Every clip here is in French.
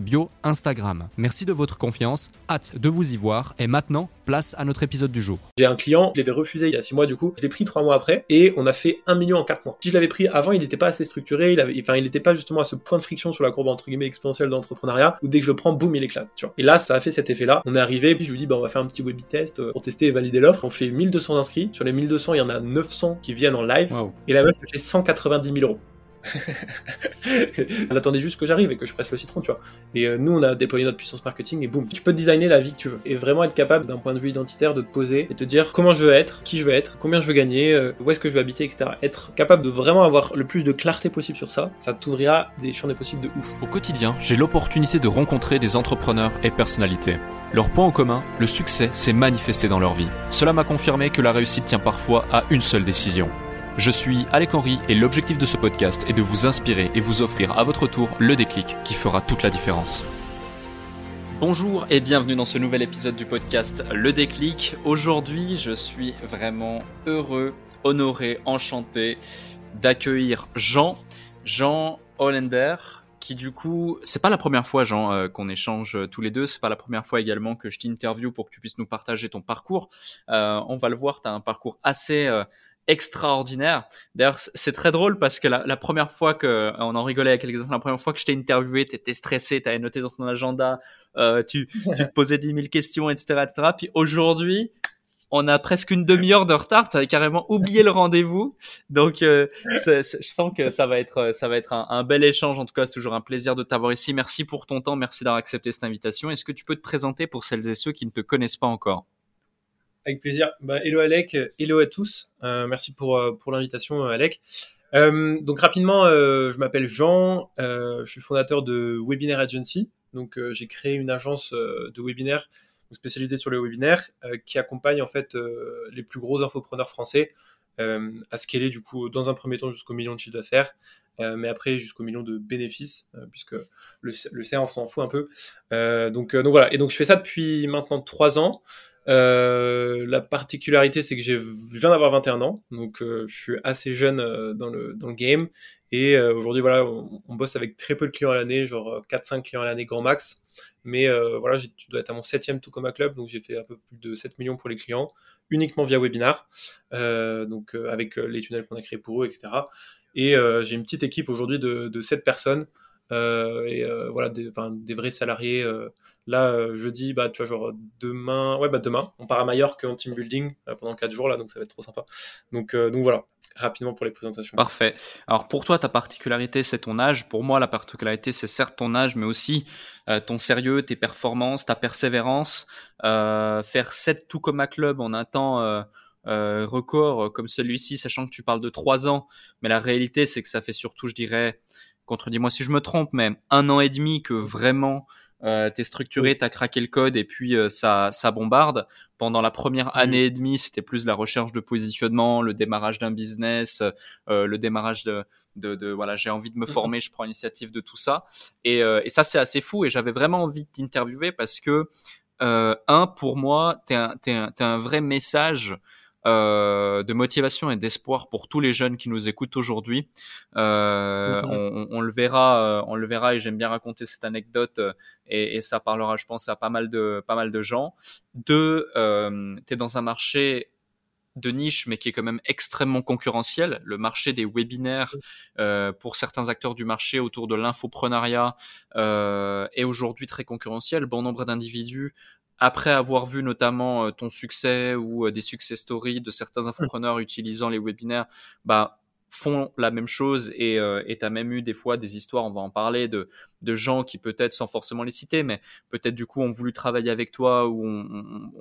bio Instagram. Merci de votre confiance, hâte de vous y voir et maintenant, place à notre épisode du jour. J'ai un client, je l'avais refusé il y a 6 mois du coup, je l'ai pris 3 mois après et on a fait 1 million en 4 mois. Si je l'avais pris avant, il n'était pas assez structuré, il avait, enfin il n'était pas justement à ce point de friction sur la courbe entre guillemets exponentielle d'entrepreneuriat où dès que je le prends, boum, il éclate. Tu vois. Et là, ça a fait cet effet-là. On est arrivé, puis je lui dis, bah, on va faire un petit webby test euh, pour tester et valider l'offre. On fait 1200 inscrits. Sur les 1200, il y en a 900 qui viennent en live. Et la meuf, elle fait 190 000 euros. Elle attendait juste que j'arrive et que je presse le citron, tu vois. Et euh, nous, on a déployé notre puissance marketing et boum, tu peux designer la vie que tu veux. Et vraiment être capable, d'un point de vue identitaire, de te poser et te dire comment je veux être, qui je veux être, combien je veux gagner, euh, où est-ce que je veux habiter, etc. Être capable de vraiment avoir le plus de clarté possible sur ça, ça t'ouvrira des champs des possibles de ouf. Au quotidien, j'ai l'opportunité de rencontrer des entrepreneurs et personnalités. Leur point en commun, le succès s'est manifesté dans leur vie. Cela m'a confirmé que la réussite tient parfois à une seule décision. Je suis Alec Henry et l'objectif de ce podcast est de vous inspirer et vous offrir à votre tour le déclic qui fera toute la différence. Bonjour et bienvenue dans ce nouvel épisode du podcast Le déclic. Aujourd'hui, je suis vraiment heureux, honoré, enchanté d'accueillir Jean, Jean Hollander, qui du coup, c'est pas la première fois, Jean, euh, qu'on échange tous les deux. C'est pas la première fois également que je t'interview pour que tu puisses nous partager ton parcours. Euh, on va le voir, tu as un parcours assez euh, extraordinaire. D'ailleurs, c'est très drôle parce que la, première fois que on en rigolait avec quelques la première fois que je t'ai interviewé, t'étais stressé, t'avais noté dans ton agenda, euh, tu, tu te posais 10 000 questions, etc., etc. Puis aujourd'hui, on a presque une demi-heure de retard. T'avais carrément oublié le rendez-vous, donc euh, je sens que ça va être ça va être un, un, bel échange. En tout cas, c'est toujours un plaisir de t'avoir ici. Merci pour ton temps, merci d'avoir accepté cette invitation. Est-ce que tu peux te présenter pour celles et ceux qui ne te connaissent pas encore? Avec plaisir. Bah, hello Alec, hello à tous. Euh, merci pour, euh, pour l'invitation euh, Alec. Euh, donc rapidement, euh, je m'appelle Jean, je suis fondateur de Webinaire Agency. Donc j'ai créé une agence de webinaire spécialisée sur les webinaires qui accompagne en fait les plus gros infopreneurs français à scaler du coup dans un premier temps jusqu'au million de chiffre d'affaires, mais après jusqu'au million de bénéfices, puisque le, le CA s'en fout un peu. donc, donc voilà, et donc je fais ça depuis maintenant trois ans. Euh, la particularité, c'est que je viens d'avoir 21 ans, donc euh, je suis assez jeune euh, dans, le, dans le game. Et euh, aujourd'hui, voilà, on, bosse avec très peu de clients à l'année, genre 4-5 clients à l'année grand max. Mais voilà, je dois être à mon septième Tocoma Club, donc j'ai fait un peu plus de 7 millions pour les clients, uniquement via webinar, donc avec les tunnels qu'on a créés pour eux, etc. Et j'ai une petite équipe aujourd'hui de, de 7 personnes, et voilà, des, des vrais salariés Là, euh, jeudi, bah, tu vois, genre demain, ouais, bah, demain, on part à Mallorca en team building euh, pendant 4 jours, là, donc ça va être trop sympa. Donc, euh, donc voilà, rapidement pour les présentations. Parfait. Alors pour toi, ta particularité, c'est ton âge. Pour moi, la particularité, c'est certes ton âge, mais aussi ton sérieux, tes performances, ta persévérance. faire 7 tout comme à club en un temps record comme celui-ci, sachant que tu parles de 3 ans, mais la réalité, c'est que ça fait surtout, je dirais, contredis-moi si je me trompe, mais un an et demi que vraiment euh, t'es structuré, t'as craqué le code et puis euh, ça, ça bombarde. Pendant la première année et demie, c'était plus la recherche de positionnement, le démarrage d'un business, euh, le démarrage de, de, de voilà, j'ai envie de me former, je prends l'initiative de tout ça. Et, et ça, c'est assez fou et j'avais vraiment envie de t'interviewer parce que un, pour moi, t'es un, t'es un, un vrai message euh, de motivation et d'espoir pour tous les jeunes qui nous écoutent aujourd'hui. Euh, mhm. on, on, le verra, euh, on le verra, et j'aime bien raconter cette anecdote euh, et, et, ça parlera, je pense, à pas mal de pas mal de gens. Deux, euh, tu es dans un marché de niche, mais qui est quand même extrêmement concurrentiel. Le marché des webinaires euh, pour certains acteurs du marché autour de l'infoprenariat euh, est aujourd'hui très concurrentiel. Bon nombre d'individus, après avoir vu notamment euh, ton succès ou des success stories de certains infopreneurs utilisant les webinaires, bah font la même chose et euh, tu as même eu des fois des histoires, on va en parler, de, de gens qui peut-être sans forcément les citer, mais peut-être du coup ont voulu travailler avec toi ou ont,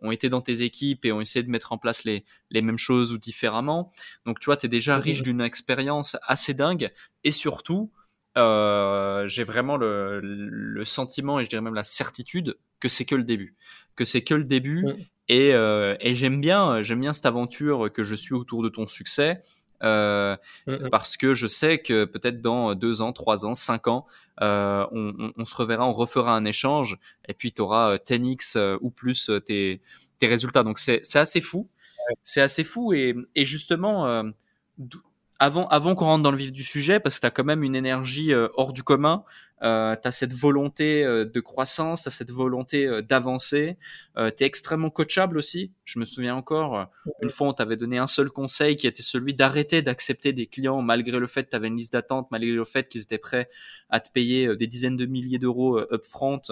ont, été dans tes équipes et ont essayé de mettre en place les, les mêmes choses ou différemment. Donc tu vois, tu es déjà riche d'une expérience assez dingue et surtout, euh, j'ai vraiment le, le, sentiment et je dirais même la certitude que c'est que le début, que c'est que le début. Et, euh, et j'aime bien, j'aime bien cette aventure que je suis autour de ton succès euh, mmh, parce que je sais que peut-être dans deux ans, trois ans, cinq ans, euh, on, on, on, se reverra, on refera un échange, et puis tu auras 10x euh, euh, ou plus tes, tes résultats. Donc c'est assez fou, c'est assez fou, et, et justement, avant, avant qu'on rentre dans le vif du sujet, parce que tu quand même une énergie hors du commun, euh, tu as cette volonté euh, de croissance, tu as cette volonté euh, d'avancer, euh, tu es extrêmement coachable aussi. Je me souviens encore, euh, une fois on t'avait donné un seul conseil qui était celui d'arrêter d'accepter des clients malgré le fait que tu avais une liste d'attente, malgré le fait qu'ils étaient prêts à te payer des dizaines de milliers d'euros upfront.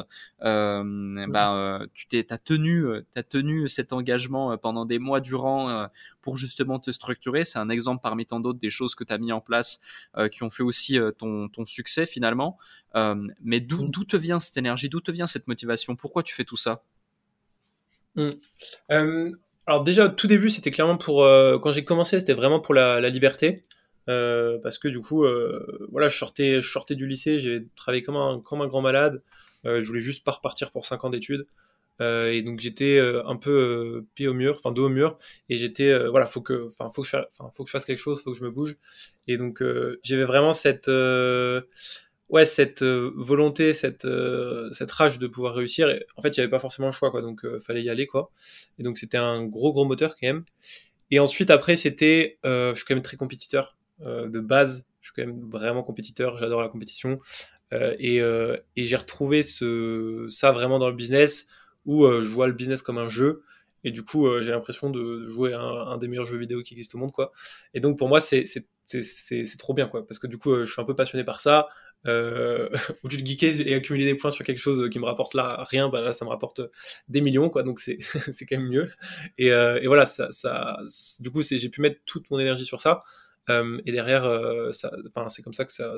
Euh, bah, tu t'es, as tenu, as tenu cet engagement pendant des mois durant pour justement te structurer. C'est un exemple parmi tant d'autres des choses que tu as mis en place qui ont fait aussi ton, ton succès finalement. Euh, mais mm. d'où te vient cette énergie? D'où te vient cette motivation? Pourquoi tu fais tout ça? Mm. euh, Alors déjà, tout début, c'était clairement pour... Euh, quand j'ai commencé, c'était vraiment pour la, liberté. parce que du coup, voilà, je sortais, je sortais du lycée, j'ai travaillé comme un, comme un grand malade. je voulais juste pas repartir pour 5 ans d'études. et donc j'étais un peu pied au mur, enfin dos au mur, et j'étais voilà, faut que, enfin faut que je, faut que je fasse quelque chose, faut que je me bouge. Et donc j'avais vraiment cette ouais, cette euh, volonté, cette, euh, cette rage de pouvoir réussir. en fait, il n'y avait pas forcément le choix, quoi. Donc, euh, fallait y aller, quoi. Et donc, c'était un gros, gros moteur quand même. Et ensuite, après, c'était, je suis quand même très compétiteur de base. Je suis quand même vraiment compétiteur. J'adore la compétition. et, et j'ai retrouvé ce, ça vraiment dans le business où je vois le business comme un jeu. Et du coup, j'ai l'impression de jouer un, un, des meilleurs jeux vidéo qui existent au monde, quoi. Et donc, pour moi, c'est c'est trop bien, quoi. Parce que du coup, je suis un peu passionné par ça euh, au lieu de geeker et accumuler des points sur quelque chose qui me rapporte là rien, bah là ça me rapporte des millions quoi, donc c'est quand même mieux. Et, euh, et voilà, ça, ça, du coup j'ai pu mettre toute mon énergie sur ça. Euh, et derrière, euh, ça, c'est comme ça que ça.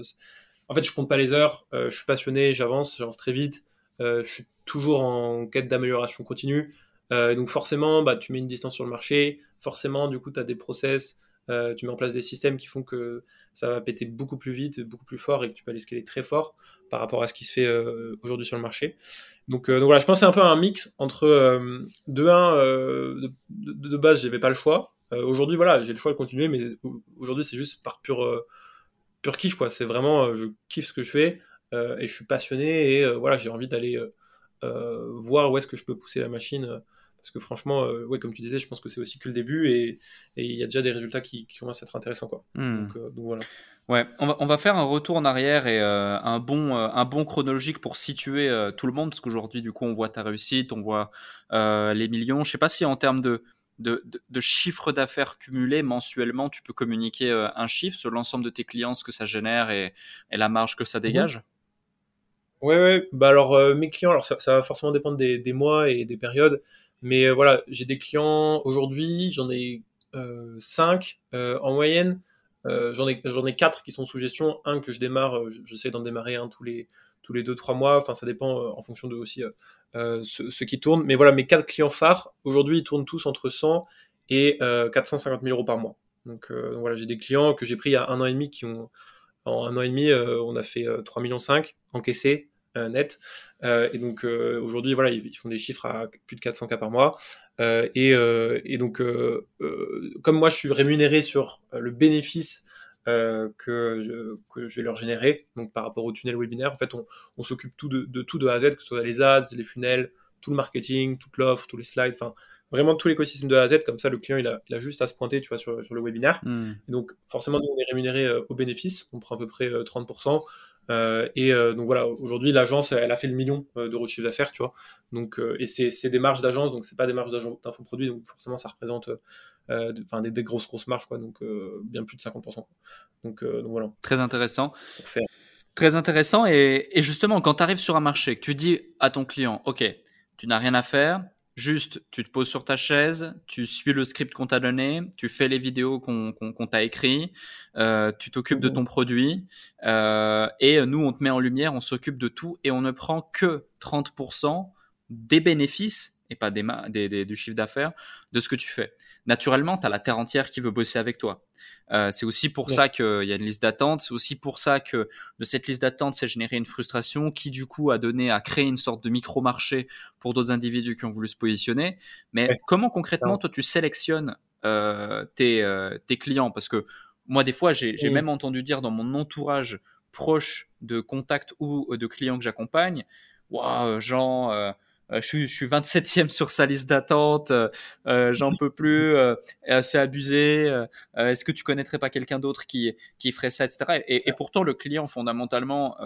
En fait, je compte pas les heures. Euh, je suis passionné, j'avance, j'avance très vite. je suis toujours en quête d'amélioration continue. donc forcément, bah tu mets une distance sur le marché. Forcément, du coup, tu as des process. Euh, tu mets en place des systèmes qui font que ça va péter beaucoup plus vite, beaucoup plus fort et que tu peux aller scaler très fort par rapport à ce qui se fait euh, aujourd'hui sur le marché. Donc, euh, donc, voilà, je pense que c'est un peu un mix entre de un, de, de, base, j'avais pas le choix. aujourd'hui, voilà, j'ai le choix de continuer, mais aujourd'hui, c'est juste par pur, pur kiff, quoi. C'est vraiment, je kiffe ce que je fais et je suis passionné et voilà, j'ai envie d'aller voir où est-ce que je peux pousser la machine parce que franchement, euh, ouais, comme tu disais, je pense que c'est aussi que le début et il y a déjà des résultats qui, commencent à être intéressants. Quoi. Hmm. Euh, donc, voilà. Ouais, on va, on va, faire un retour en arrière et euh, un, bon, un bon chronologique pour situer tout le monde, parce qu'aujourd'hui, du coup, on voit ta réussite, on voit les millions. Je sais pas si en termes de, de, de, chiffre d'affaires cumulé mensuellement, tu peux communiquer un chiffre sur l'ensemble de tes clients, ce que ça génère et, et la marge que ça dégage? Ouais, ouais. Bah alors mes clients, alors ça, ça va forcément dépendre des, des, mois et des périodes. Mais euh, voilà, j'ai des clients aujourd'hui, j'en ai euh, 5 euh, en moyenne. Euh, j'en ai quatre qui sont sous gestion, un que je démarre, j'essaie d'en démarrer un tous les tous les deux trois mois. Enfin, ça dépend en fonction de aussi euh, ce, qui tourne. Mais voilà, mes quatre clients phares aujourd'hui, ils tournent tous entre 100 et 450 000 euros par mois. Donc, voilà, j'ai des clients que j'ai pris il y a un an et demi qui ont en un an et demi, on a fait 3 millions 5 encaissés euh, net. Euh, et donc euh, aujourd'hui, voilà, ils, font des chiffres à plus de 400 cas par mois. Et, et, donc, comme moi, je suis rémunéré sur le bénéfice que, je, que je vais leur générer, donc par rapport au tunnel webinaire, en fait, on, on s'occupe tout de, de, tout de A à Z, que ce soit les ads, les funnels, tout le marketing, toute l'offre, tous les slides, enfin vraiment tout l'écosystème de A à Z, comme ça le client il a, il a juste à se pointer tu vois, sur, sur le webinaire. Hmm. Et donc forcément nous on est rémunéré au bénéfice, on prend à peu près 30%. Euh, et euh, donc voilà, aujourd'hui l'agence, elle a fait le million euh, d'euros de chiffre d'affaires, tu vois. Donc et c'est des marges d'agence, donc c'est pas des marges d'infoproduits, donc forcément ça représente enfin des, grosses grosses marges quoi, donc bien plus de 50%. Donc, voilà. Très intéressant. Très intéressant et, et justement quand tu arrives sur un marché, que tu dis à ton client, ok, tu n'as rien à faire, Juste, tu te poses sur ta chaise, tu suis le script qu'on t'a donné, tu fais les vidéos qu'on t'a écrit, euh, tu t'occupes de ton produit euh, et nous, on te met en lumière, on s'occupe de tout et on ne prend que 30% des bénéfices et pas des, des du chiffre d'affaires de ce que tu fais. Naturellement, tu as la terre entière qui veut bosser avec toi. Euh, c'est aussi pour ça qu'il y a une liste d'attente. C'est aussi pour ça que de cette liste d'attente s'est générée une frustration qui, du coup, a donné à créer une sorte de micro-marché pour d'autres individus qui ont voulu se positionner. Mais comment concrètement, toi, tu sélectionnes euh, tes, euh, tes, clients? Parce que moi, des fois, j'ai même entendu dire dans mon entourage proche de contacts ou de clients que j'accompagne, waouh, Jean euh, je, suis, je suis 27e sur sa liste d'attente, euh, euh, j'en peux plus, c'est abusé. Est-ce que tu connaîtrais pas quelqu'un d'autre qui, qui ferait ça, etc. Et, et pourtant, le client, fondamentalement,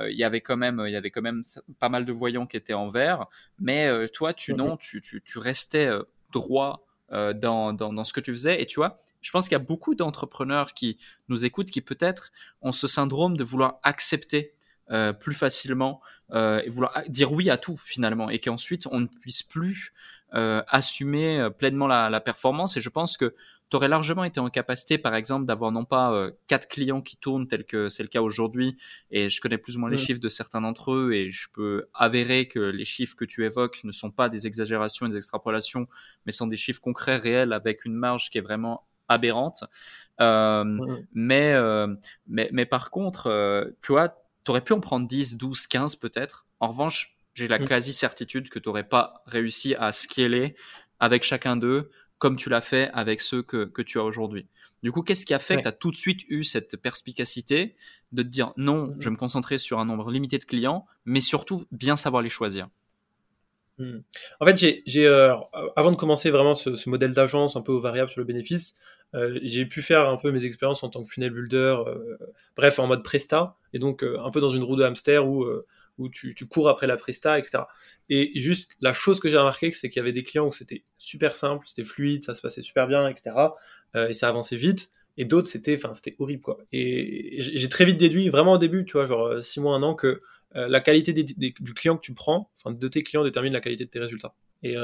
il y avait quand même, il y avait quand même pas mal de voyants qui étaient en vert. Mais toi, tu mhm. non, tu, tu, tu restais droit dans, dans, dans ce que tu faisais. Et tu vois, je pense qu'il y a beaucoup d'entrepreneurs qui nous écoutent qui peut-être ont ce syndrome de vouloir accepter euh, plus facilement euh, et vouloir dire oui à tout finalement et qu'ensuite on ne puisse plus euh, assumer euh, pleinement la, la, performance et je pense que tu aurais largement été en capacité par exemple d'avoir non pas euh, quatre clients qui tournent tel que c'est le cas aujourd'hui et je connais plus ou moins les mm. chiffres de certains d'entre eux et je peux avérer que les chiffres que tu évoques ne sont pas des exagérations et des extrapolations mais sont des chiffres concrets réels avec une marge qui est vraiment aberrante euh, mm. mais, mais mais par contre tu vois tu aurais pu en prendre 10, 12, 15 peut-être. En revanche, j'ai la mm. quasi-certitude que tu n'aurais pas réussi à scaler avec chacun d'eux comme tu l'as fait avec ceux que, que tu as aujourd'hui. Du coup, qu'est-ce qui a fait que tu as tout de suite eu cette perspicacité de te dire non, je vais me concentrer sur un nombre limité de clients, mais surtout bien savoir les choisir? Mm. En fait, j'ai, euh, avant de commencer vraiment ce, ce modèle d'agence un peu au variable sur le bénéfice, euh, j'ai pu faire un peu mes expériences en tant que funnel builder, euh, bref, en mode presta, et donc euh, un peu dans une roue de hamster où, où tu, cours après la presta, etc. Et juste, la chose que j'ai remarqué, c'est qu'il y avait des clients où c'était super simple, c'était fluide, ça se passait super bien, etc. et ça avançait vite. Et d'autres, c'était, enfin, c'était horrible, quoi. Et j'ai très vite déduit, vraiment au début, tu vois, genre six mois, un an, que la qualité du client que tu prends, enfin, de tes clients détermine la qualité de tes résultats. Et,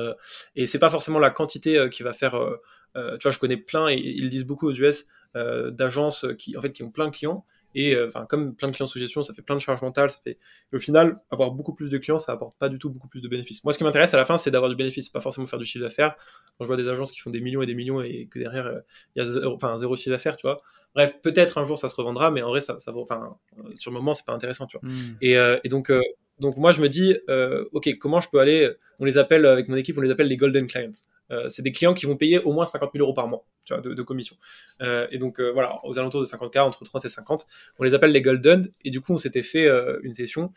et c'est pas forcément la quantité qui va faire euh, tu vois, je connais plein, et ils le disent beaucoup aux US, euh, d'agences qui, en fait, qui ont plein de clients. Et euh, comme plein de clients sous gestion, ça fait plein de charges mentales. Ça fait... au final, avoir beaucoup plus de clients, ça apporte pas du tout beaucoup plus de bénéfices. Moi, ce qui m'intéresse à la fin, c'est d'avoir du bénéfice, pas forcément faire du chiffre d'affaires. Quand je vois des agences qui font des millions et des millions et que derrière, il y a zéro, enfin, zéro chiffre d'affaires, tu vois. Bref, peut-être un jour ça se revendra, mais en vrai, ça, ça enfin, sur le moment, c'est pas intéressant, tu vois. Hmm. Et, et, donc, donc moi, je me dis, ok, comment je peux aller On les appelle avec mon équipe, on les appelle les golden clients. Euh, c'est des clients qui vont payer au moins 50 000 euros par mois de, commission. Euh, et donc, euh, voilà, aux alentours de 50K, entre 30 et 50, on les appelle les Golden. Et du coup, on s'était fait une session.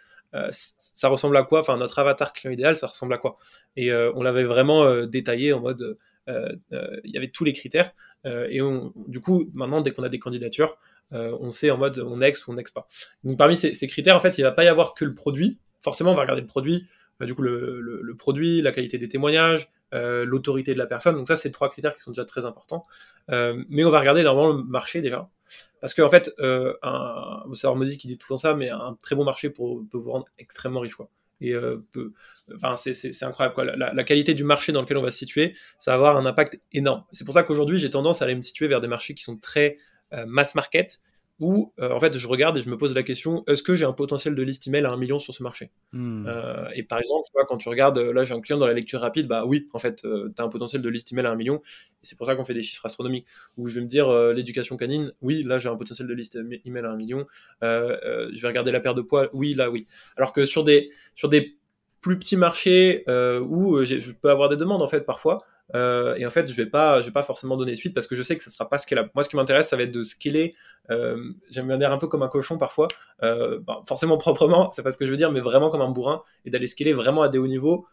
ça ressemble à quoi? Enfin, notre avatar client idéal, ça ressemble à quoi? Et on l'avait vraiment détaillé en mode. Il y avait tous les critères. et on, du coup, maintenant, dès qu'on a des candidatures, on sait en mode on ex ou on ex pas. Donc, parmi ces, ces critères, en fait, il va pas y avoir que le produit. Forcément, on va regarder le produit, bah, du coup le, produit, la qualité des témoignages, euh, l'autorité de la personne. Donc ça, c'est trois critères qui sont déjà très importants. Euh, mais on va regarder normalement le marché déjà. Parce qu'en en fait, euh, un, c'est Armodi qui dit tout le temps ça, mais un très bon marché peut vous rendre extrêmement riche. Quoi. Et euh, c'est, incroyable. Quoi. La, qualité du marché dans lequel on va se situer, ça va avoir un impact énorme. C'est pour ça qu'aujourd'hui, j'ai tendance à aller me situer vers des marchés qui sont très mass market, où euh, en fait je regarde et je me pose la question est-ce que j'ai un potentiel de liste email à un million sur ce marché? Hmm. euh, Et par exemple, tu vois, quand tu regardes, là j'ai un client dans la lecture rapide, bah oui, en fait, euh, tu as un potentiel de liste email à un million, et c'est pour ça qu'on fait des chiffres astronomiques. Ou je vais me dire l'éducation canine, oui, là j'ai un potentiel de liste email à un million. je vais regarder la paire de poids, oui, là oui. Alors que sur des sur des plus petits marchés où je peux avoir des demandes en fait parfois. Euh, et en fait, je vais pas, je vais pas forcément donner suite parce que je sais que ça sera pas scalable. Moi, ce qui m'intéresse, ça va être de scaler. Euh, J'aime bien dire un peu comme un cochon parfois, euh, bah, forcément proprement, c'est pas ce que je veux dire, mais vraiment comme un bourrin et d'aller scaler vraiment à des hauts niveaux.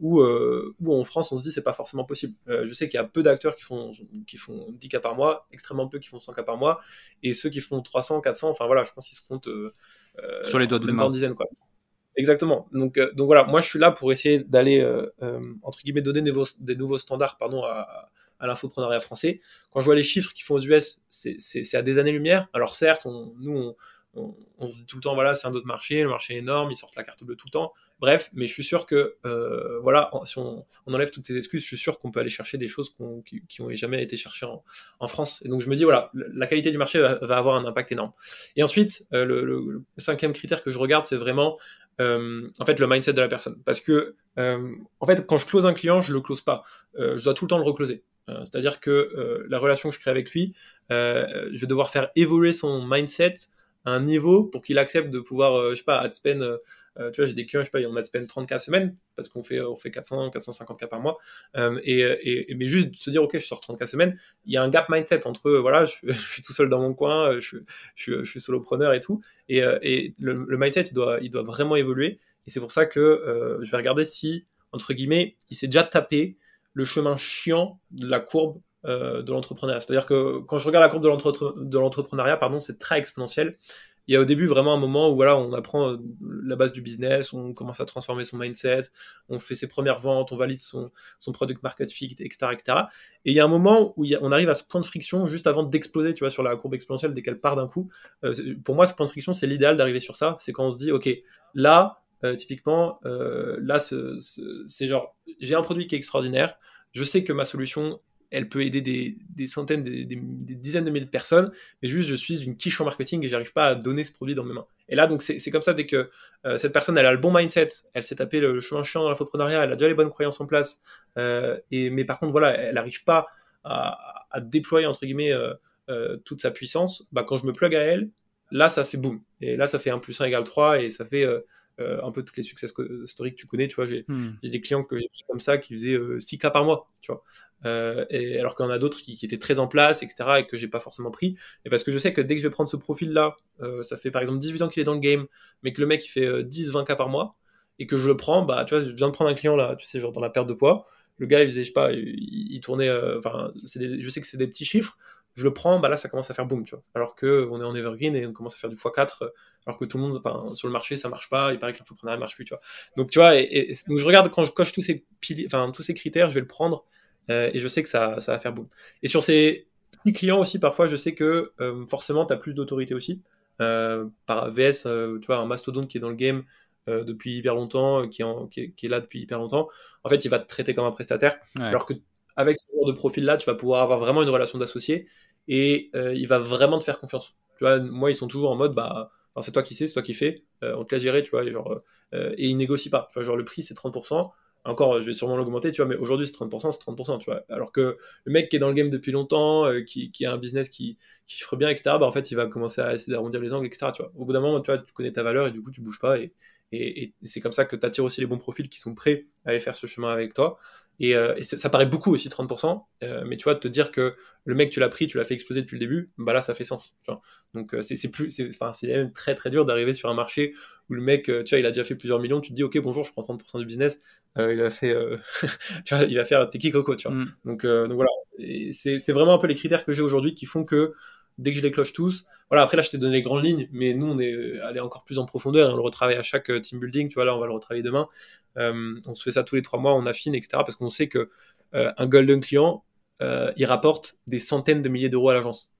Où, où en France on se dit c'est pas forcément possible. Je sais qu'il y a peu d'acteurs qui font, qui font 10 cas par mois, extrêmement peu qui font 100 cas par mois, et ceux qui font 300, 400, enfin voilà, je pense qu'ils se comptent sur les doigts de main. dizaines quoi. Exactement. Donc, euh, donc voilà, moi je suis là pour essayer d'aller, euh, euh, entre guillemets, donner des nouveaux, standards pardon, à, à l'infoprenariat français. Quand je vois les chiffres qu'ils font aux US, c'est à des années-lumière. Alors certes, nous, on, se dit tout le temps, voilà, c'est un autre marché, le marché est énorme, ils sortent la carte bleue tout le temps. Bref, mais je suis sûr que, voilà, si on, enlève toutes ces excuses, je suis sûr qu'on peut aller chercher des choses qui, n'ont jamais été cherchées en, France. Et donc je me dis, voilà, la qualité du marché va, avoir un impact énorme. Et ensuite, le, cinquième critère que je regarde, c'est vraiment, euh, en fait, le mindset de la personne. Parce que, en fait, quand je close un client, je le close pas. je dois tout le temps le recloser. C'est-à-dire que la relation que je crée avec lui, je vais devoir faire évoluer son mindset un niveau pour qu'il accepte de pouvoir, euh, je sais pas, ad spend. Euh, euh, tu vois, j'ai des clients, je sais pas, ont ad spend 30K semaine parce qu'on fait, on fait 400, 450K par mois. et, et, mais juste se dire, ok, je sors 30K semaine, il y a un gap mindset entre, voilà, je, suis tout seul dans mon coin, je, je, suis solopreneur et tout. Et, et le, mindset, il doit, il doit vraiment évoluer. Et c'est pour ça que je vais regarder si, entre guillemets, il s'est déjà tapé le chemin chiant de la courbe euh, de l'entrepreneuriat. C'est-à-dire que quand je regarde la courbe de l'entrepreneuriat, pardon, c'est très exponentiel. Il y a au début vraiment un moment où voilà, on apprend euh, la base du business, on commence à transformer son mindset, on fait ses premières ventes, on valide son, son product market fit, etc., etc. Et il y a un moment où on arrive à ce point de friction juste avant d'exploser, tu vois, sur la courbe exponentielle dès qu'elle part d'un coup. Euh, pour moi, ce point de friction, c'est l'idéal d'arriver sur ça. C'est quand on se dit, ok, là, typiquement, là, c'est genre, j'ai un produit qui est extraordinaire. Je sais que ma solution elle peut aider des, centaines, des, dizaines de milliers de personnes, mais juste je suis une quiche en marketing et j'arrive pas à donner ce produit dans mes mains. Et là, donc c'est comme ça, dès que euh, cette personne, elle a le bon mindset, elle s'est tapé le, chemin chiant dans l'infoprenariat, elle a déjà les bonnes croyances en place, euh, et, mais par contre, voilà, elle n'arrive pas à, déployer, entre guillemets, euh, toute sa puissance, bah, quand je me plug à elle, là, ça fait boum. Et là, ça fait 1 plus 1 égale 3, et ça fait un peu toutes les success stories que tu connais, tu vois, j'ai hmm. des clients que j'ai comme ça qui faisaient 6 cas par mois, tu vois. Euh, et alors en a d'autres qui, étaient très en place, etc., et que j'ai pas forcément pris. Et parce que je sais que dès que je vais prendre ce profil-là, euh, ça fait par exemple 18 ans qu'il est dans le game, mais que le mec il fait 10, euh, 20 cas par mois, et que je le prends, bah tu vois, je viens de prendre un client là, tu sais, genre dans la perte de poids. Le gars, il faisait, je sais pas, il, tournait, enfin, je sais que c'est des petits chiffres. Je le prends, bah là, ça commence à faire boom, tu vois. Alors que on est en evergreen et on commence à faire du x4, alors que tout le monde, enfin, sur le marché, ça marche pas. Il paraît que l'infoprenariat marche plus, tu vois. Donc, tu vois, et, donc je regarde quand je coche tous ces, enfin, tous ces critères, je vais le prendre euh, et je sais que ça, ça va faire boum. Et sur ces petits clients aussi, parfois, je sais que euh, forcément, tu as plus d'autorité aussi. Euh, par VS, tu vois, un mastodonte qui est dans le game depuis hyper longtemps, qui est, qui, est, là depuis hyper longtemps, en fait, il va te traiter comme un prestataire. Alors que avec ce genre de profil-là, tu vas pouvoir avoir vraiment une relation d'associé et il va vraiment te faire confiance. Tu vois, moi, ils sont toujours en mode, bah, c'est toi qui sais, c'est toi qui fais, on te laisse gérer, tu vois, et, genre, et ils négocient pas. Tu vois, genre, le prix, c'est 30%. Encore, je vais sûrement l'augmenter, tu vois, mais aujourd'hui c'est 30%, c'est 30%, tu vois. Alors que le mec qui est dans le game depuis longtemps, euh, qui, a un business qui, qui chiffre bien, etc., bah, en fait, il va commencer à essayer d'arrondir les angles, etc., tu vois. Au bout d'un moment, tu vois, tu connais ta valeur et du coup, tu bouges pas et, et, c'est comme ça que tu attires aussi les bons profils qui sont prêts à aller faire ce chemin avec toi. Et, euh, ça paraît beaucoup aussi, 30%, euh, mais tu vois, te dire que le mec, tu l'as pris, tu l'as fait exploser depuis le début, bah là, ça fait sens. Tu vois. Donc, c'est plus, c'est même très très dur d'arriver sur un marché où le mec, tu vois, il a déjà fait plusieurs millions, tu te dis, ok, bonjour, je prends 30% du business, euh, il va fait, euh, tu vois, il va faire Teki Coco, tu vois. Mm. Donc, euh, donc voilà, c'est vraiment un peu les critères que j'ai aujourd'hui qui font que dès que je les cloche tous, voilà, après là je t'ai donné les grandes lignes, mais nous on est allé encore plus en profondeur, on le retravaille à chaque team building, tu vois, là on va le retravailler demain, on se fait ça tous les trois mois, on affine, etc. Parce qu'on sait que un golden client, il rapporte des centaines de milliers d'euros à l'agence.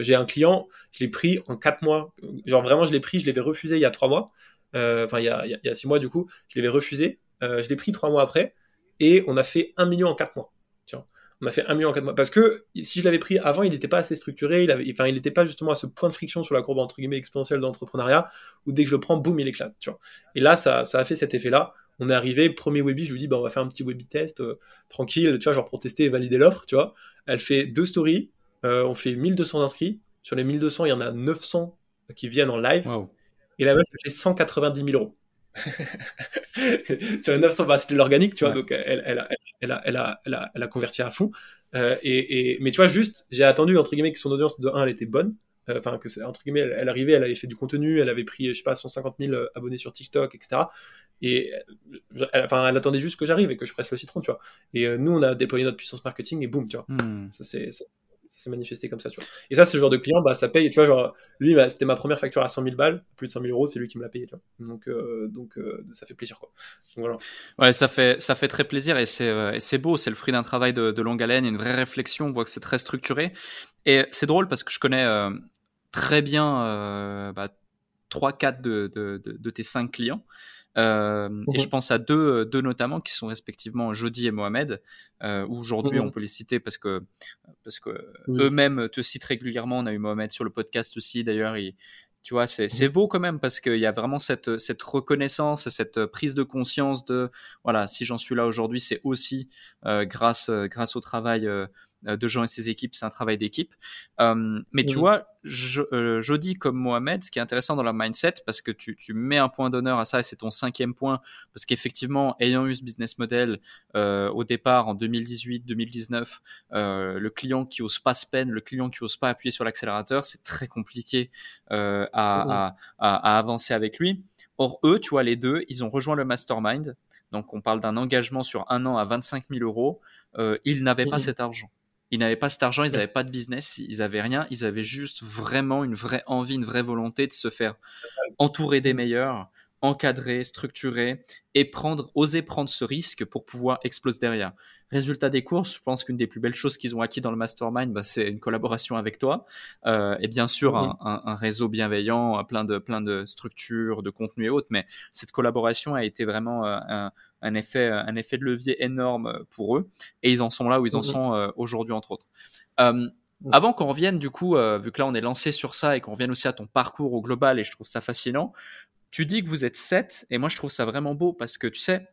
J'ai un client, je l'ai pris en quatre mois, genre vraiment je l'ai pris, je l'avais refusé il y a trois mois, enfin il, il, y a, six mois du coup, je l'avais refusé, euh, je l'ai pris trois mois après et on a fait un million en quatre mois. Tiens, on a fait un million en quatre mois parce que si je l'avais pris avant, il n'était pas assez structuré, il avait, enfin, il n'était pas justement à ce point de friction sur la courbe entre guillemets exponentielle d'entrepreneuriat où dès que je le prends, boum, il éclate. Tu vois. Et là, ça, ça a fait cet effet-là. On est arrivé, premier webi, je lui dis, bah, on va faire un petit webi test, euh, tranquille, tu vois, genre pour tester et valider l'offre, tu vois. Elle fait deux stories, euh, on fait 1200 inscrits. Sur les 1200, il y en a 900 qui viennent en live. Et la meuf, elle fait 190 000 euros. sur les 900, bah, c'était l'organique, tu vois, donc elle, elle, a, elle, a, elle, a, elle, a, elle a converti à fond. Euh, et, et, mais tu vois, juste, j'ai attendu, entre guillemets, que son audience de 1, elle était bonne. Euh, enfin, que, entre guillemets, elle, arrivait, elle avait fait du contenu, elle avait pris, je sais pas, 150 000 abonnés sur TikTok, etc. Et enfin, elle attendait juste que j'arrive et que je presse le citron, tu vois. Et euh, nous, on a déployé notre puissance marketing et boum, tu vois. Hmm. Ça, c'est, s'est manifesté comme ça, tu vois. Et ça, ce genre de client, bah, ça paye, tu vois, genre, lui, bah, c'était ma première facture à 100 000 balles, plus de 100 000 euros, c'est lui qui me l'a payé. Donc, euh, donc euh, ça fait plaisir, voilà. Ouais, ça fait, ça fait très plaisir et c'est, euh, beau, c'est le fruit d'un travail de, longue haleine, une vraie réflexion, on voit que c'est très structuré. Et c'est drôle parce que je connais très bien bah, 3-4 de, de, de, de, tes 5 clients. Euh, Et je pense à deux, deux notamment qui sont respectivement Jody et Mohamed. Euh, Aujourd'hui, on peut les citer parce que parce que eux-mêmes te citent régulièrement. On a eu Mohamed sur le podcast aussi. D'ailleurs, tu vois, c'est beau quand même parce qu'il y a vraiment cette, cette reconnaissance et cette prise de conscience de voilà, si j'en suis là aujourd'hui, c'est aussi euh, grâce grâce au travail euh, euh, de Jean et ses équipes, c'est un travail d'équipe. Euh, mais tu vois, je, euh, je, dis comme Mohamed, ce qui est intéressant dans la mindset, parce que tu, tu mets un point d'honneur à ça, et c'est ton cinquième point, parce qu'effectivement, ayant eu ce business model euh, au départ en 2018-2019, euh, le client qui ose pas se peine, le client qui ose pas appuyer sur l'accélérateur, c'est très compliqué euh, à, à, à, à avancer avec lui. Or, eux, tu vois, les deux, ils ont rejoint le mastermind. Donc, on parle d'un engagement sur un an à 25 000 euros. Euh, ils n'avaient pas cet argent. Ils n'avaient pas cet argent, ils n'avaient pas de business, ils avaient rien, ils avaient juste vraiment une vraie envie, une vraie volonté de se faire entourer des meilleurs, encadrer, structurer et prendre, oser prendre ce risque pour pouvoir exploser derrière. Résultat des courses, je pense qu'une des plus belles choses qu'ils ont acquis dans le mastermind, bah, c'est une collaboration avec toi euh, et bien sûr un, un, un, réseau bienveillant, plein de plein de structures, de contenus et autres. Mais cette collaboration a été vraiment euh, un, un effet, un effet de levier énorme pour eux. Et ils en sont là où ils en sont euh, aujourd'hui, entre autres. Euh, avant qu'on revienne, du coup, euh, vu que là on est lancé sur ça et qu'on revienne aussi à ton parcours au global, et je trouve ça fascinant, tu dis que vous êtes 7, et moi je trouve ça vraiment beau parce que tu sais,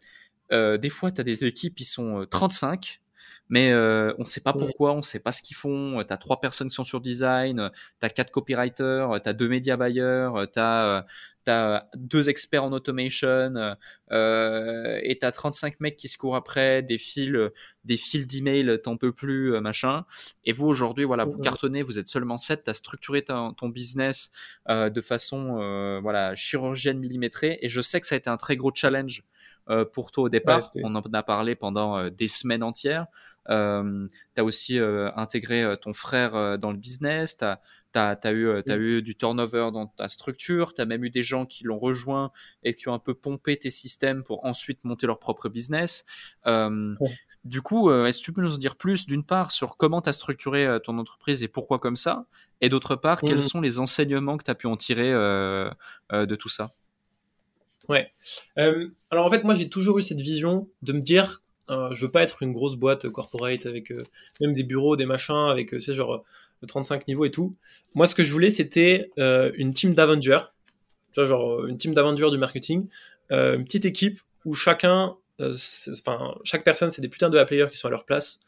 euh, des fois tu as des équipes qui sont 35, mais euh, on sait pas pourquoi, on sait pas ce qu'ils font. Tu as trois personnes qui sont sur design, tu as quatre copywriters, tu as deux médias buyers, tu as, as, deux experts en automation euh, et tu as 35 mecs qui se courent après, des fils des fils d'email, t'en peux plus, euh, machin. Et vous aujourd'hui, voilà, vous cartonnez, vous êtes seulement 7, tu as structuré ton, ton business euh, de façon euh, voilà, chirurgienne millimétrée et je sais que ça a été un très gros challenge euh, pour toi au départ. Ouais, on en a parlé pendant euh, des semaines entières. Euh, tu as aussi euh, intégré euh, ton frère dans le business, tu as, as, as, eu, as eu du turnover dans ta structure, tu as même eu des gens qui l'ont rejoint et qui ont un peu pompé tes systèmes pour ensuite monter leur propre business. Ouais. Du coup, est-ce que tu peux nous en dire plus, d'une part, sur comment tu as structuré ton entreprise et pourquoi comme ça? Et d'autre part, mmh. quels sont les enseignements que tu as pu en tirer euh, euh, de tout ça? Ouais. Euh, alors en fait, moi j'ai toujours eu cette vision de me dire euh, je veux pas être une grosse boîte corporate avec euh, même des bureaux, des machins, avec euh, tu sais, genre 35 niveaux et tout. Moi, ce que je voulais, c'était euh, une team d'Avengers, genre une team d'Avengers du marketing, une petite équipe où chacun, enfin, chaque personne, c'est des putains de players qui sont à leur place,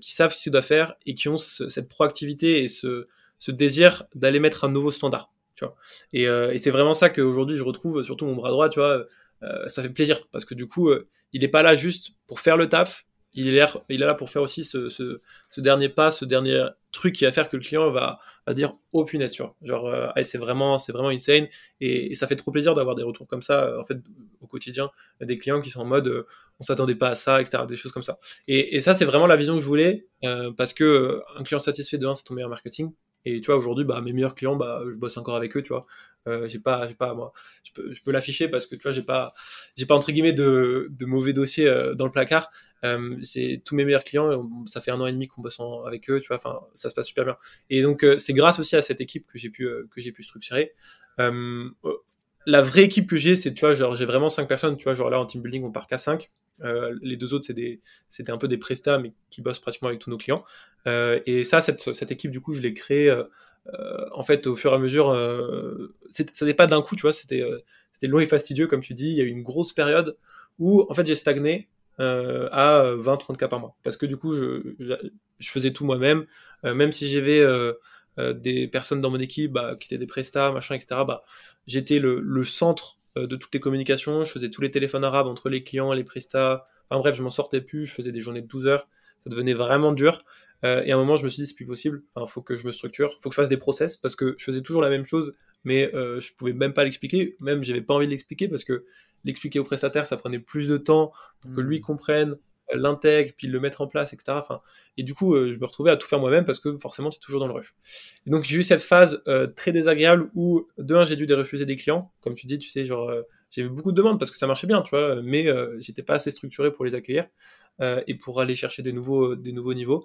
qui savent ce qu'ils doivent faire et qui ont ce, cette proactivité et ce, désir d'aller mettre un nouveau standard. Tu vois. Et, c'est vraiment ça qu'aujourd'hui je retrouve, surtout mon bras droit, tu vois euh, ça fait plaisir parce que du coup, euh, il n'est pas là juste pour faire le taf, il est, là, pour faire aussi ce, dernier pas, ce dernier truc qui va faire que le client va, dire oh punaise. Genre, euh, c'est vraiment, c'est vraiment insane et, ça fait trop plaisir d'avoir des retours comme ça, fait, au quotidien, des clients qui sont en mode euh, on s'attendait pas à ça, etc., des choses comme ça. Et, ça, c'est vraiment la vision que je voulais euh, parce que un client satisfait de un, c'est ton meilleur marketing. Et tu vois, aujourd'hui, bah, mes meilleurs clients, bah, je bosse encore avec eux, tu vois. Euh, je peux, l'afficher parce que tu vois, j'ai pas, entre guillemets de, mauvais dossiers euh, dans le placard. Euh, c'est tous mes meilleurs clients. Ça fait un an et demi qu'on bosse avec eux, tu vois. Enfin, ça se passe super bien. Et donc, euh, c'est grâce aussi à cette équipe que j'ai pu, euh, que j'ai pu structurer. la vraie équipe que j'ai, c'est, tu vois, genre, j'ai vraiment cinq personnes, tu vois, genre là en team building, on part qu'à cinq. Euh, les deux autres, c'est des, c'était un peu des prestats, mais qui bossent pratiquement avec tous nos clients. Euh, et ça, cette, cette équipe, du coup, je l'ai créée euh, en fait au fur et à mesure. ça n'est pas d'un coup, tu vois, c'était, c'était long et fastidieux, comme tu dis. Il y a eu une grosse période où, en fait, j'ai stagné à 20-30 cas par mois. Parce que du coup, je, faisais tout moi-même. même si j'avais des personnes dans mon équipe bah, qui étaient des prestats, machin, etc., bah, j'étais le, centre euh, de toutes les communications, je faisais tous les téléphones arabes entre les clients, les prestats, enfin bref, je m'en sortais plus, je faisais des journées de 12 heures, ça devenait vraiment dur. Euh, et à un moment, je me suis dit, c'est plus possible, il faut que je me structure, faut que je fasse des process, parce que je faisais toujours la même chose, mais euh, je pouvais même pas l'expliquer, même j'avais pas envie de l'expliquer, parce que l'expliquer au prestataire, ça prenait plus de temps pour que lui mmh. comprenne l'intègre, puis le mettre en place, etc. Enfin, et du coup, je me retrouvais à tout faire moi-même parce que forcément, tu es toujours dans le rush. Et donc, j'ai eu cette phase très désagréable où, de un, j'ai dû refuser des clients. Comme tu dis, tu sais, genre, j'ai eu beaucoup de demandes parce que ça marchait bien, tu vois, mais j'étais pas assez structuré pour les accueillir et pour aller chercher des nouveaux, des nouveaux niveaux.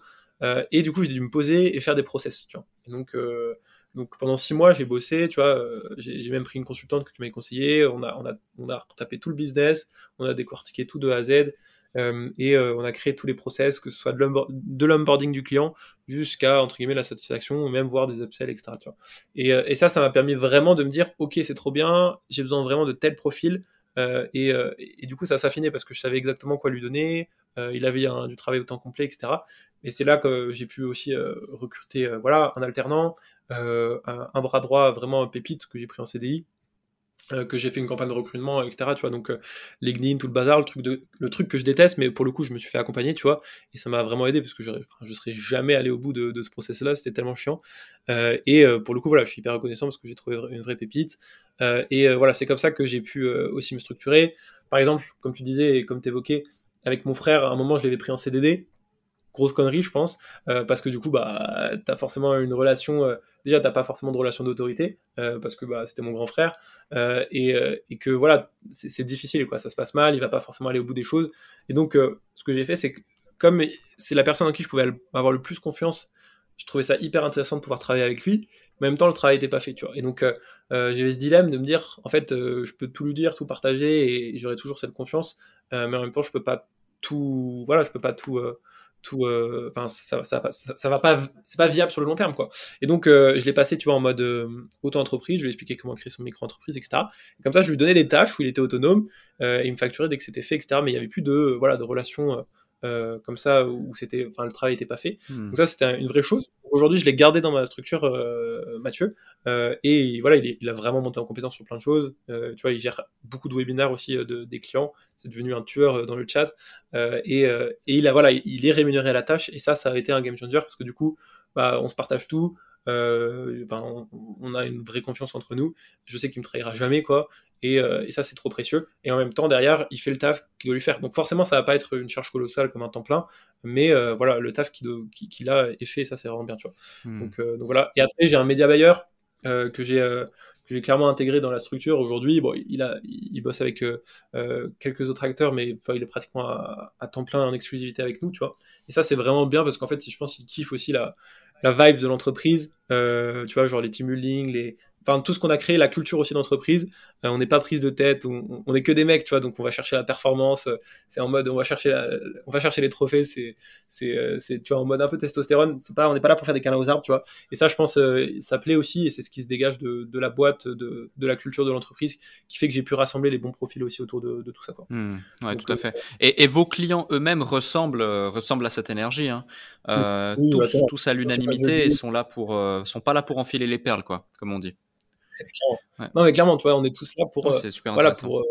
et du coup, j'ai dû me poser et faire des process, tu vois. Et donc, donc pendant six mois, j'ai bossé, tu vois, euh, j'ai même pris une consultante que tu m'avais conseillé, on a, on, a, on a tapé tout le business, on a décortiqué tout de A à Z, euh, et euh, on a créé tous les process, que ce soit de l'onboarding du client jusqu'à, entre guillemets, la satisfaction, ou même voir des upsells, etc. Et, et, ça, ça m'a permis vraiment de me dire, ok, c'est trop bien, j'ai besoin vraiment de tel profil, et, et, du coup, ça s'affinait parce que je savais exactement quoi lui donner, il avait du travail au temps complet, etc. Et c'est là que j'ai pu aussi recruter voilà, un alternant, un, bras droit vraiment pépite que j'ai pris en CDI, euh, que j'ai fait une campagne de recrutement, etc. Tu vois, donc euh, LinkedIn, tout le bazar, le truc, de, le truc que je déteste, mais pour le coup, je me suis fait accompagner, tu vois, et ça m'a vraiment aidé parce que je, je serais jamais allé au bout de, ce process-là, c'était tellement chiant. et pour le coup, voilà, je suis hyper reconnaissant parce que j'ai trouvé une vraie pépite. et voilà, c'est comme ça que j'ai pu aussi me structurer. Par exemple, comme tu disais et comme tu évoquais, avec mon frère, à un moment, je l'avais pris en CDD grosse connerie, je pense, euh, parce que du coup, bah, t'as forcément une relation. Euh, déjà, t'as pas forcément de relation d'autorité, euh, parce que bah, c'était mon grand frère, et, que voilà, c'est difficile, quoi. Ça se passe mal, il va pas forcément aller au bout des choses. Et donc, ce que j'ai fait, c'est que comme c'est la personne en qui je pouvais avoir le plus confiance, je trouvais ça hyper intéressant de pouvoir travailler avec lui. Mais en même temps, le travail n'était pas fait, tu vois. Et donc, j'avais ce dilemme de me dire, en fait, je peux tout lui dire, tout partager, et j'aurai toujours cette confiance, mais en même temps, je peux pas tout, voilà, je peux pas tout tout euh, enfin ça, ça, va pas c'est pas viable sur le long terme et donc euh, je l'ai passé tu vois en mode euh, auto-entreprise je lui ai expliqué comment créer son micro-entreprise etc comme ça je lui donnais des tâches où il était autonome et il me facturait dès que c'était fait etc mais il y avait plus de voilà de relations euh, comme ça où c'était, enfin le travail n'était pas fait. Hmm. Donc ça c'était une vraie chose. Aujourd'hui je l'ai gardé dans ma structure, euh, Mathieu, euh, et voilà il, est, il, a vraiment monté en compétence sur plein de choses. tu vois il gère beaucoup de webinaires aussi de, des clients. C'est devenu un tueur dans le chat et, et, il a voilà il est rémunéré à la tâche et ça ça a été un game changer parce que du coup bah, on se partage tout. Euh, on, a une vraie confiance entre nous. Je sais qu'il me trahira jamais, quoi. Euh, et, ça, c'est trop précieux. Et en même temps, derrière, il fait le taf qu'il doit lui faire. Donc forcément, ça va pas être une charge colossale comme un temps plein, mais euh, voilà, le taf qu'il a est fait, ça c'est vraiment bien, tu vois. Hmm. Donc, voilà. Et après, j'ai un média buyer que j'ai j'ai clairement intégré dans la structure aujourd'hui. Bon, il, a, il bosse avec quelques autres acteurs, mais il est pratiquement à, à, temps plein en exclusivité avec nous, tu vois. Et ça, c'est vraiment bien parce qu'en fait, je pense qu'il kiffe aussi la, la vibe de l'entreprise, euh, tu vois, genre les team les, enfin tout ce qu'on a créé, la culture aussi d'entreprise. Euh, on n'est pas prise de tête, on, on, est que des mecs, tu vois, donc on va chercher la performance. Euh, c'est en mode, on va chercher, on va chercher les trophées. C'est, c'est, euh, c'est, tu vois, en mode un peu testostérone. C'est pas, on n'est pas là pour faire des câlins aux arbres, tu vois. Et ça, je pense, ça plaît aussi, et c'est ce qui se dégage de, de la boîte, de, de la culture de l'entreprise, qui fait que j'ai pu rassembler les bons profils aussi autour de, de tout ça, quoi. Mmh, ouais, tout à fait. Et, et, vos clients eux-mêmes ressemblent, ressemblent à cette énergie. Hein. tous, tous, à l'unanimité, et sont là pour, sont pas là pour enfiler les perles, quoi, comme on dit. Non, mais clairement, tu vois, on est tous là pour, oh, euh, voilà, pour, euh,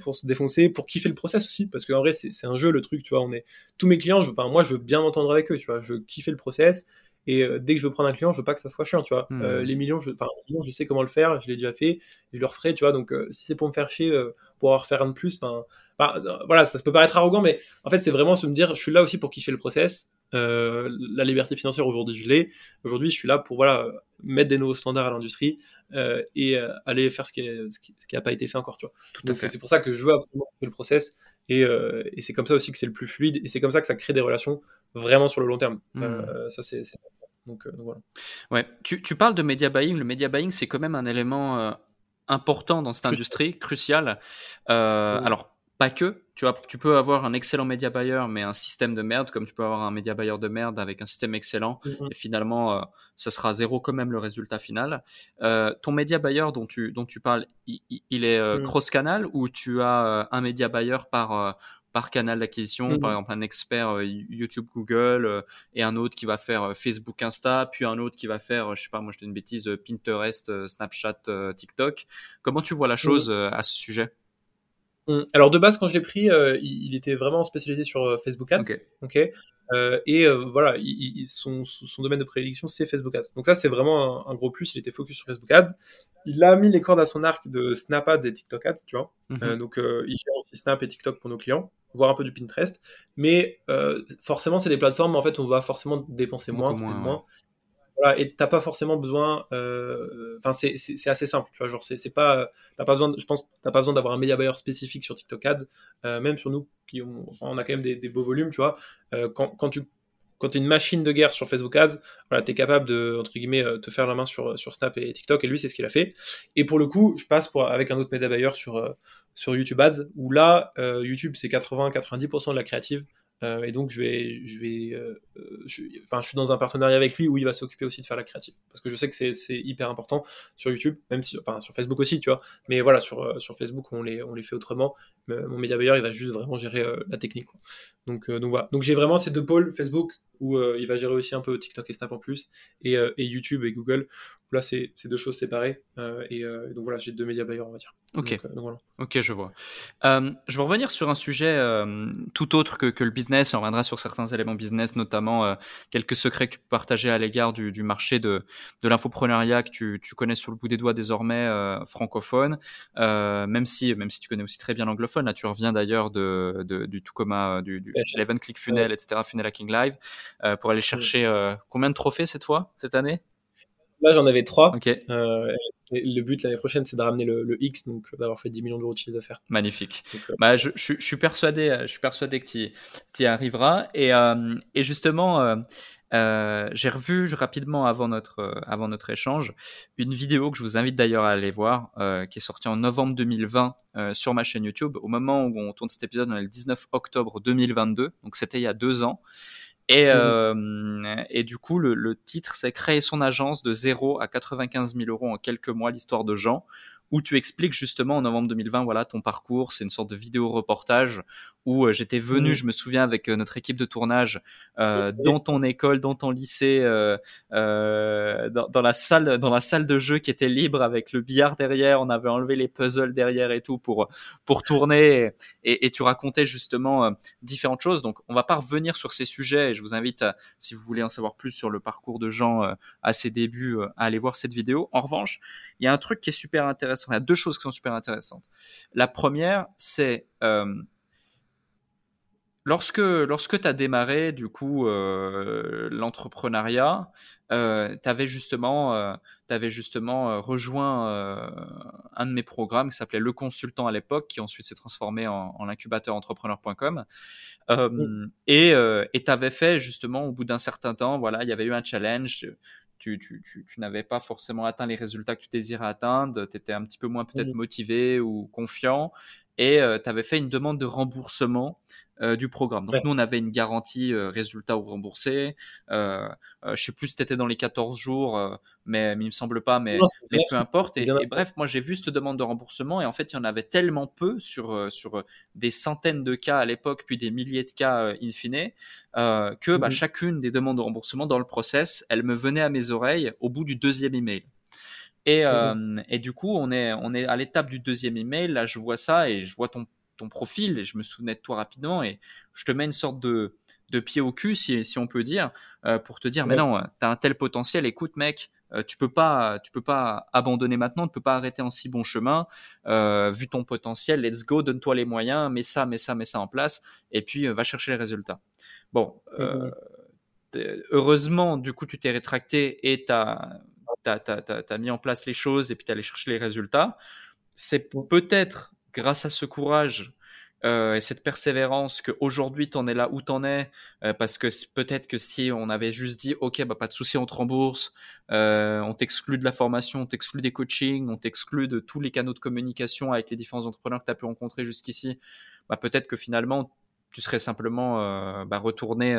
pour se défoncer, pour kiffer le process aussi, parce qu'en vrai, c'est un jeu le truc, tu vois. On est tous mes clients, je, enfin, moi, je veux bien m'entendre avec eux, tu vois. Je kiffe le process. Et euh, dès que je veux prendre un client, je veux pas que ça soit chiant, tu vois. Hmm. les millions, je, je sais comment le faire, je l'ai déjà fait, je le referai, tu vois. Donc, si c'est pour me faire chier, pour en refaire un de plus, ben, voilà, ça peut paraître arrogant, mais en fait, c'est vraiment se me dire, je suis là aussi pour kiffer le process. Euh, la liberté financière aujourd'hui, je l'ai. Aujourd'hui, je suis là pour voilà mettre des nouveaux standards à l'industrie euh, et euh, aller faire ce qui n'a ce qui, a pas été fait encore. Tu vois. Donc c'est pour ça que je veux absolument le process et, et c'est comme ça aussi que c'est le plus fluide et c'est comme ça que ça crée des relations vraiment sur le long terme. Hmm. ça c'est donc, voilà. Ouais. Tu, tu, parles de media buying. Le media buying, c'est quand même un élément important dans cette industrie, crucial. Alors pas que. Tu, vois, tu peux avoir un excellent média buyer, mais un système de merde, comme tu peux avoir un média buyer de merde avec un système excellent. Mm-hmm. Et finalement, euh, ça sera zéro quand même le résultat final. Euh, ton média buyer dont tu, dont tu parles, il, est euh, mm. cross-canal ou tu as un média buyer par, par canal d'acquisition, par exemple un expert YouTube, Google, et un autre qui va faire Facebook, Insta, puis un autre qui va faire, je sais pas, moi je dis une bêtise, Pinterest, Snapchat, TikTok. Comment tu vois la mm. chose à ce sujet? Alors de base, quand je l'ai pris, euh, il, était vraiment spécialisé sur euh, Facebook Ads. Euh, et voilà, son, domaine de prédilection, c'est Facebook Ads. Donc ça, c'est vraiment un, gros plus. Il était focus sur Facebook Ads. Il a mis les cordes à son arc de Snap Ads et TikTok Ads, tu vois. Mhm. donc il gère aussi Snap et TikTok pour nos clients. voire un peu du Pinterest. Mais forcément, c'est des plateformes en fait on va forcément dépenser moins, moins. Et t'as pas forcément besoin. Enfin, c'est assez simple, tu vois. Genre, c'est pas. T'as pas besoin. je pense, t'as pas besoin d'avoir un media buyer spécifique sur TikTok Ads. même sur nous, qui on a quand même des, des beaux volumes, tu vois. quand, quand tu quand tu es une machine de guerre sur Facebook Ads, voilà, tu es capable de, entre guillemets, euh, te faire la main sur, sur Snap et TikTok, et lui, c'est ce qu'il a fait. Et pour le coup, je passe pour, avec un autre média buyer sur, euh, sur YouTube Ads, où là, euh, YouTube, c'est 80-90% de la créative, euh, et donc je vais, je vais, euh, je, enfin, je suis dans un partenariat avec lui où il va s'occuper aussi de faire la créative, parce que je sais que c'est, hyper important sur YouTube, même si, enfin, sur Facebook aussi, tu vois. Mais voilà, sur, euh, sur Facebook on les, on les fait autrement. Mon média buyer il va juste vraiment gérer la technique. Donc, donc voilà. Donc j'ai vraiment ces deux pôles Facebook où il va gérer aussi un peu TikTok et Snap en plus, et YouTube et Google Là, c'est deux choses séparées. Euh, et euh, donc voilà, j'ai deux médias buyers, on va dire. Ok. Euh, voilà. Ok, je vois. je vais revenir sur un sujet tout autre que, que, le business. On reviendra sur certains éléments business, notamment quelques secrets que tu peux partager à l'égard du, du, marché de, de l'infopreneuriat que tu, tu, connais sur le bout des doigts désormais francophone. même si, même si tu connais aussi très bien l'anglophone. Là, tu reviens d'ailleurs de, de, du tout commun du, du Eleven Click Funnel, etc. Funnel Hacking Live, pour aller chercher combien de trophées cette fois, cette année? Là, j'en avais trois. Euh, le but l'année prochaine, c'est de ramener le, X, donc d'avoir fait 10 millions d'euros de chiffre d'affaires. Magnifique. Euh, bah, je, suis persuadé, je suis persuadé que tu y, arriveras. Et, euh, et justement, j'ai revu rapidement avant notre, avant notre échange une vidéo que je vous invite d'ailleurs à aller voir, qui est sortie en novembre 2020 sur ma chaîne YouTube. Au moment où on tourne cet épisode, on est le 19 octobre 2022, donc c'était il y a deux ans. Et, mmh. euh, et du coup, le, le titre, c'est Créer son agence de 0 à 95 000 euros en quelques mois, l'histoire de Jean, où tu expliques justement en novembre 2020, voilà, ton parcours. C'est une sorte de vidéo reportage où euh, j'étais venu, mmh. je me souviens, avec euh, notre équipe de tournage euh, dans ton école, dans ton lycée, dans, dans, la salle, dans la salle de jeu qui était libre avec le billard derrière. On avait enlevé les puzzles derrière et tout pour pour tourner. Et, et tu racontais justement différentes choses. Donc, on va pas revenir sur ces sujets. Et je vous invite, à, si vous voulez en savoir plus sur le parcours de Jean à ses débuts, à aller voir cette vidéo. En revanche, il y a un truc qui est super intéressant. Il y a deux choses qui sont super intéressantes. La première, c'est Lorsque, lorsque tu as démarré du coup euh, l'entrepreneuriat, euh, tu avais justement, euh, avais justement euh, rejoint euh, un de mes programmes qui s'appelait Le Consultant à l'époque, qui ensuite s'est transformé en, en l'incubateur entrepreneur.com. Et tu avais fait justement au bout d'un certain temps, voilà, il y avait eu un challenge. Tu, tu, tu, tu n'avais pas forcément atteint les résultats que tu désirais atteindre, tu étais un petit peu moins peut-être motivé ou confiant, et tu avais fait une demande de remboursement euh, du programme. Donc nous, on avait une garantie euh, résultat ou remboursé. Euh, euh, je sais plus si c'était dans les 14 jours, mais, mais, il me semble pas, mais, mais peu importe. Et, bref, moi j'ai vu cette demande de remboursement et en fait, il y en avait tellement peu sur, sur des centaines de cas à l'époque, puis des milliers de cas in fine, que bah, mmh chacune des demandes de remboursement dans le process, elle me venait à mes oreilles au bout du deuxième email. Et, mmh et du coup, on est, on est à l'étape du deuxième email. Là, je vois ça et je vois ton ton profil et je me souvenais de toi rapidement et je te mets une sorte de, de pied au cul, si, si on peut dire, euh, pour te dire, mais non, tu as un tel potentiel, écoute mec, euh, tu peux pas, tu peux pas abandonner maintenant, tu peux pas arrêter en si bon chemin, euh, vu ton potentiel, let's go, donne-toi les moyens, mets ça, mets ça, mets ça en place, et puis va chercher les résultats. Bon, heureusement, du coup, tu t'es rétracté et tu as, as, mis en place les choses et puis tu allé chercher les résultats. C'est peut-être grâce à ce courage euh, et cette persévérance qu'aujourd'hui tu en es là où tu en es, euh, parce que peut-être que si on avait juste dit ok bah pas de souci on te rembourse, euh, on t'exclut de la formation, on t'exclut des coachings, on t'exclut de tous les canaux de communication avec les différents entrepreneurs que tu as pu rencontrer jusqu'ici, bah peut-être que finalement tu serais simplement bah, retourné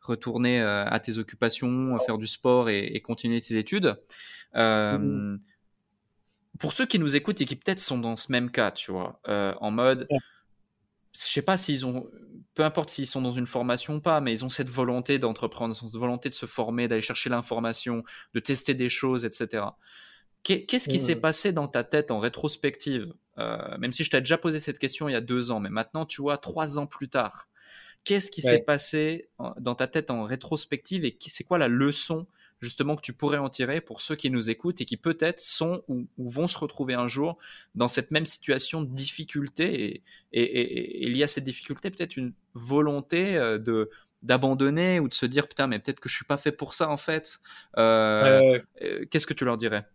retourner à tes occupations, faire du sport et, et continuer tes études. Mmh pour ceux qui nous écoutent et qui peut-être sont dans ce même cas, tu vois, euh, en mode, je je sais pas s'ils ont, peu importe s'ils sont dans une formation ou pas, mais ils ont cette volonté d'entreprendre, cette volonté de se former, d'aller chercher l'information, de tester des choses, etc. Qu'est-ce qui s'est passé dans ta tête en rétrospective, euh, même si je t'ai déjà posé cette question il y a deux ans, mais maintenant, tu vois, trois ans plus tard, qu'est-ce qui s'est passé dans ta tête en rétrospective et c'est quoi la leçon justement que tu pourrais en tirer pour ceux qui nous écoutent et qui peut-être sont ou, vont se retrouver un jour dans cette même situation de difficulté et, il y a cette difficulté peut-être une volonté euh, de d'abandonner ou de se dire putain mais peut-être que je suis pas fait pour ça en fait. Euh, euh, qu'est-ce que tu leur dirais?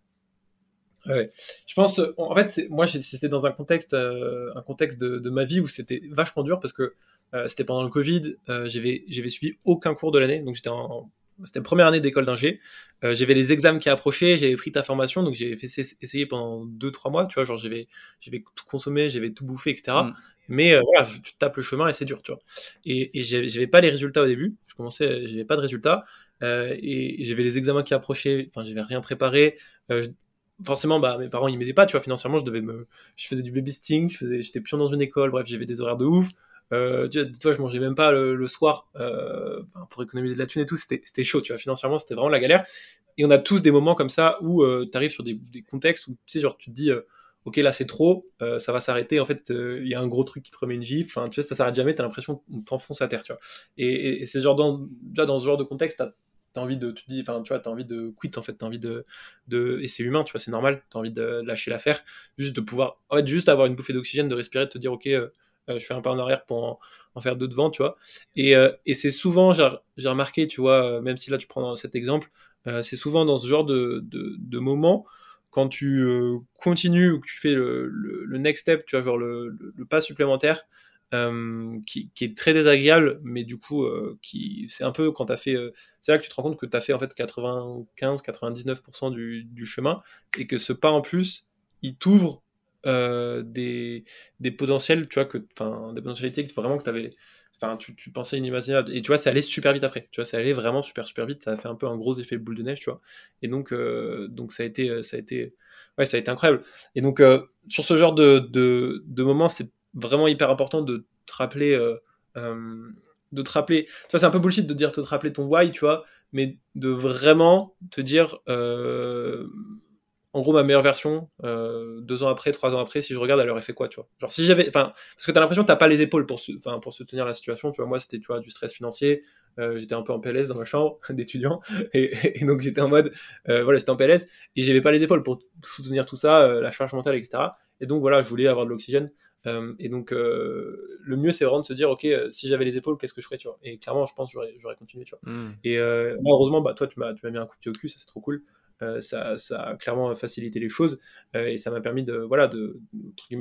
Ouais. Je pense, en fait, moi, c'était dans un contexte, un contexte de, de, ma vie où c'était vachement dur parce que euh, c'était pendant le Covid. Euh, j'avais, j'avais suivi aucun cours de l'année, donc j'étais en, c'était la première année d'école d'ingé. Euh, j'avais les examens qui approchaient, j'avais pris ta formation, donc j'ai essayer pendant 2-3 mois, tu vois, genre j'avais, j'avais tout consommé, j'avais tout bouffé, etc. Mm. Mais voilà, tu tapes le chemin et c'est dur, tu vois. Et, et j'avais pas les résultats au début, je commençais, j'avais pas de résultats, et, j'avais les examens qui approchaient, enfin j'avais rien préparé. forcément, bah, mes parents ils m'aidaient pas, tu vois, financièrement, je devais me, je faisais du babysitting, je faisais, j'étais pion dans une école, bref, j'avais des horaires de ouf. Euh, tu, vois, je mangeais même pas le, soir euh, pour économiser de la thune et tout. C'était chaud, tu vois. Financièrement, c'était vraiment la galère. Et on a tous des moments comme ça où euh, tu arrives sur des, contextes où tu sais, genre, tu te dis, ok, là c'est trop, ça va s'arrêter. En fait, il y a un gros truc qui te remet une gifle. Enfin, tu vois, ça s'arrête jamais. T'as l'impression qu'on t'enfonce à terre, tu vois. Et, c'est genre dans, déjà dans ce genre de contexte, t'as as envie de, tu te dis, enfin, tu vois, t'as envie de quit en fait, t'as envie de, et c'est humain, tu vois, c'est normal, t'as envie de lâcher l'affaire, juste de pouvoir, en fait, juste avoir une bouffée d'oxygène, de respirer, de te dire, ok, je fais un pas en arrière pour en, faire deux devant, tu vois. Et, euh, c'est souvent, j'ai remarqué, tu vois, euh, même si là tu prends cet exemple, c'est souvent dans ce genre de, moment quand tu continues ou que tu fais le, next step, tu vois, genre le, pas supplémentaire, qui, est très désagréable, mais du coup, c'est un peu quand tu as fait. c'est là que tu te rends compte que tu as fait en fait 95-99% du, du, chemin et que ce pas en plus, il t'ouvre euh, des, des potentiels, tu vois, que, enfin, des potentialités que vraiment que tu avais, enfin, tu, pensais inimaginable. Et tu vois, ça allait super vite après. Tu vois, ça allait vraiment super, super vite. Ça a fait un peu un gros effet boule de neige, tu vois. Et donc, euh, donc ça a été, ça a été, ouais, ça a été incroyable. Et donc, euh, sur ce genre de, de, de moments, c'est vraiment hyper important de te rappeler, de te rappeler, vois, c'est un peu bullshit de dire te rappeler ton why, tu vois, mais de vraiment te dire, en gros ma meilleure version euh, deux ans après trois ans après si je regarde elle aurait fait quoi tu vois. Genre si j'avais enfin parce que t'as l'impression que t'as pas les épaules pour enfin pour soutenir la situation tu vois. Moi c'était tu vois du stress financier euh, j'étais un peu en PLS dans ma chambre d'étudiant et, et, donc j'étais en mode euh, voilà j'étais en PLS et j'avais pas les épaules pour soutenir tout ça euh, la charge mentale etc et donc voilà je voulais avoir de l'oxygène. Euh, et donc le mieux c'est vraiment de se dire ok si j'avais les épaules qu'est-ce que je ferais tu vois. Et clairement je pense j'aurais j'aurais continué tu vois. Mmh. et heureusement bah toi tu m'as tu m'as mis un coup de pied au cul ça c'est trop cool euh, ça, a clairement facilité les choses euh, et ça m'a permis de voilà de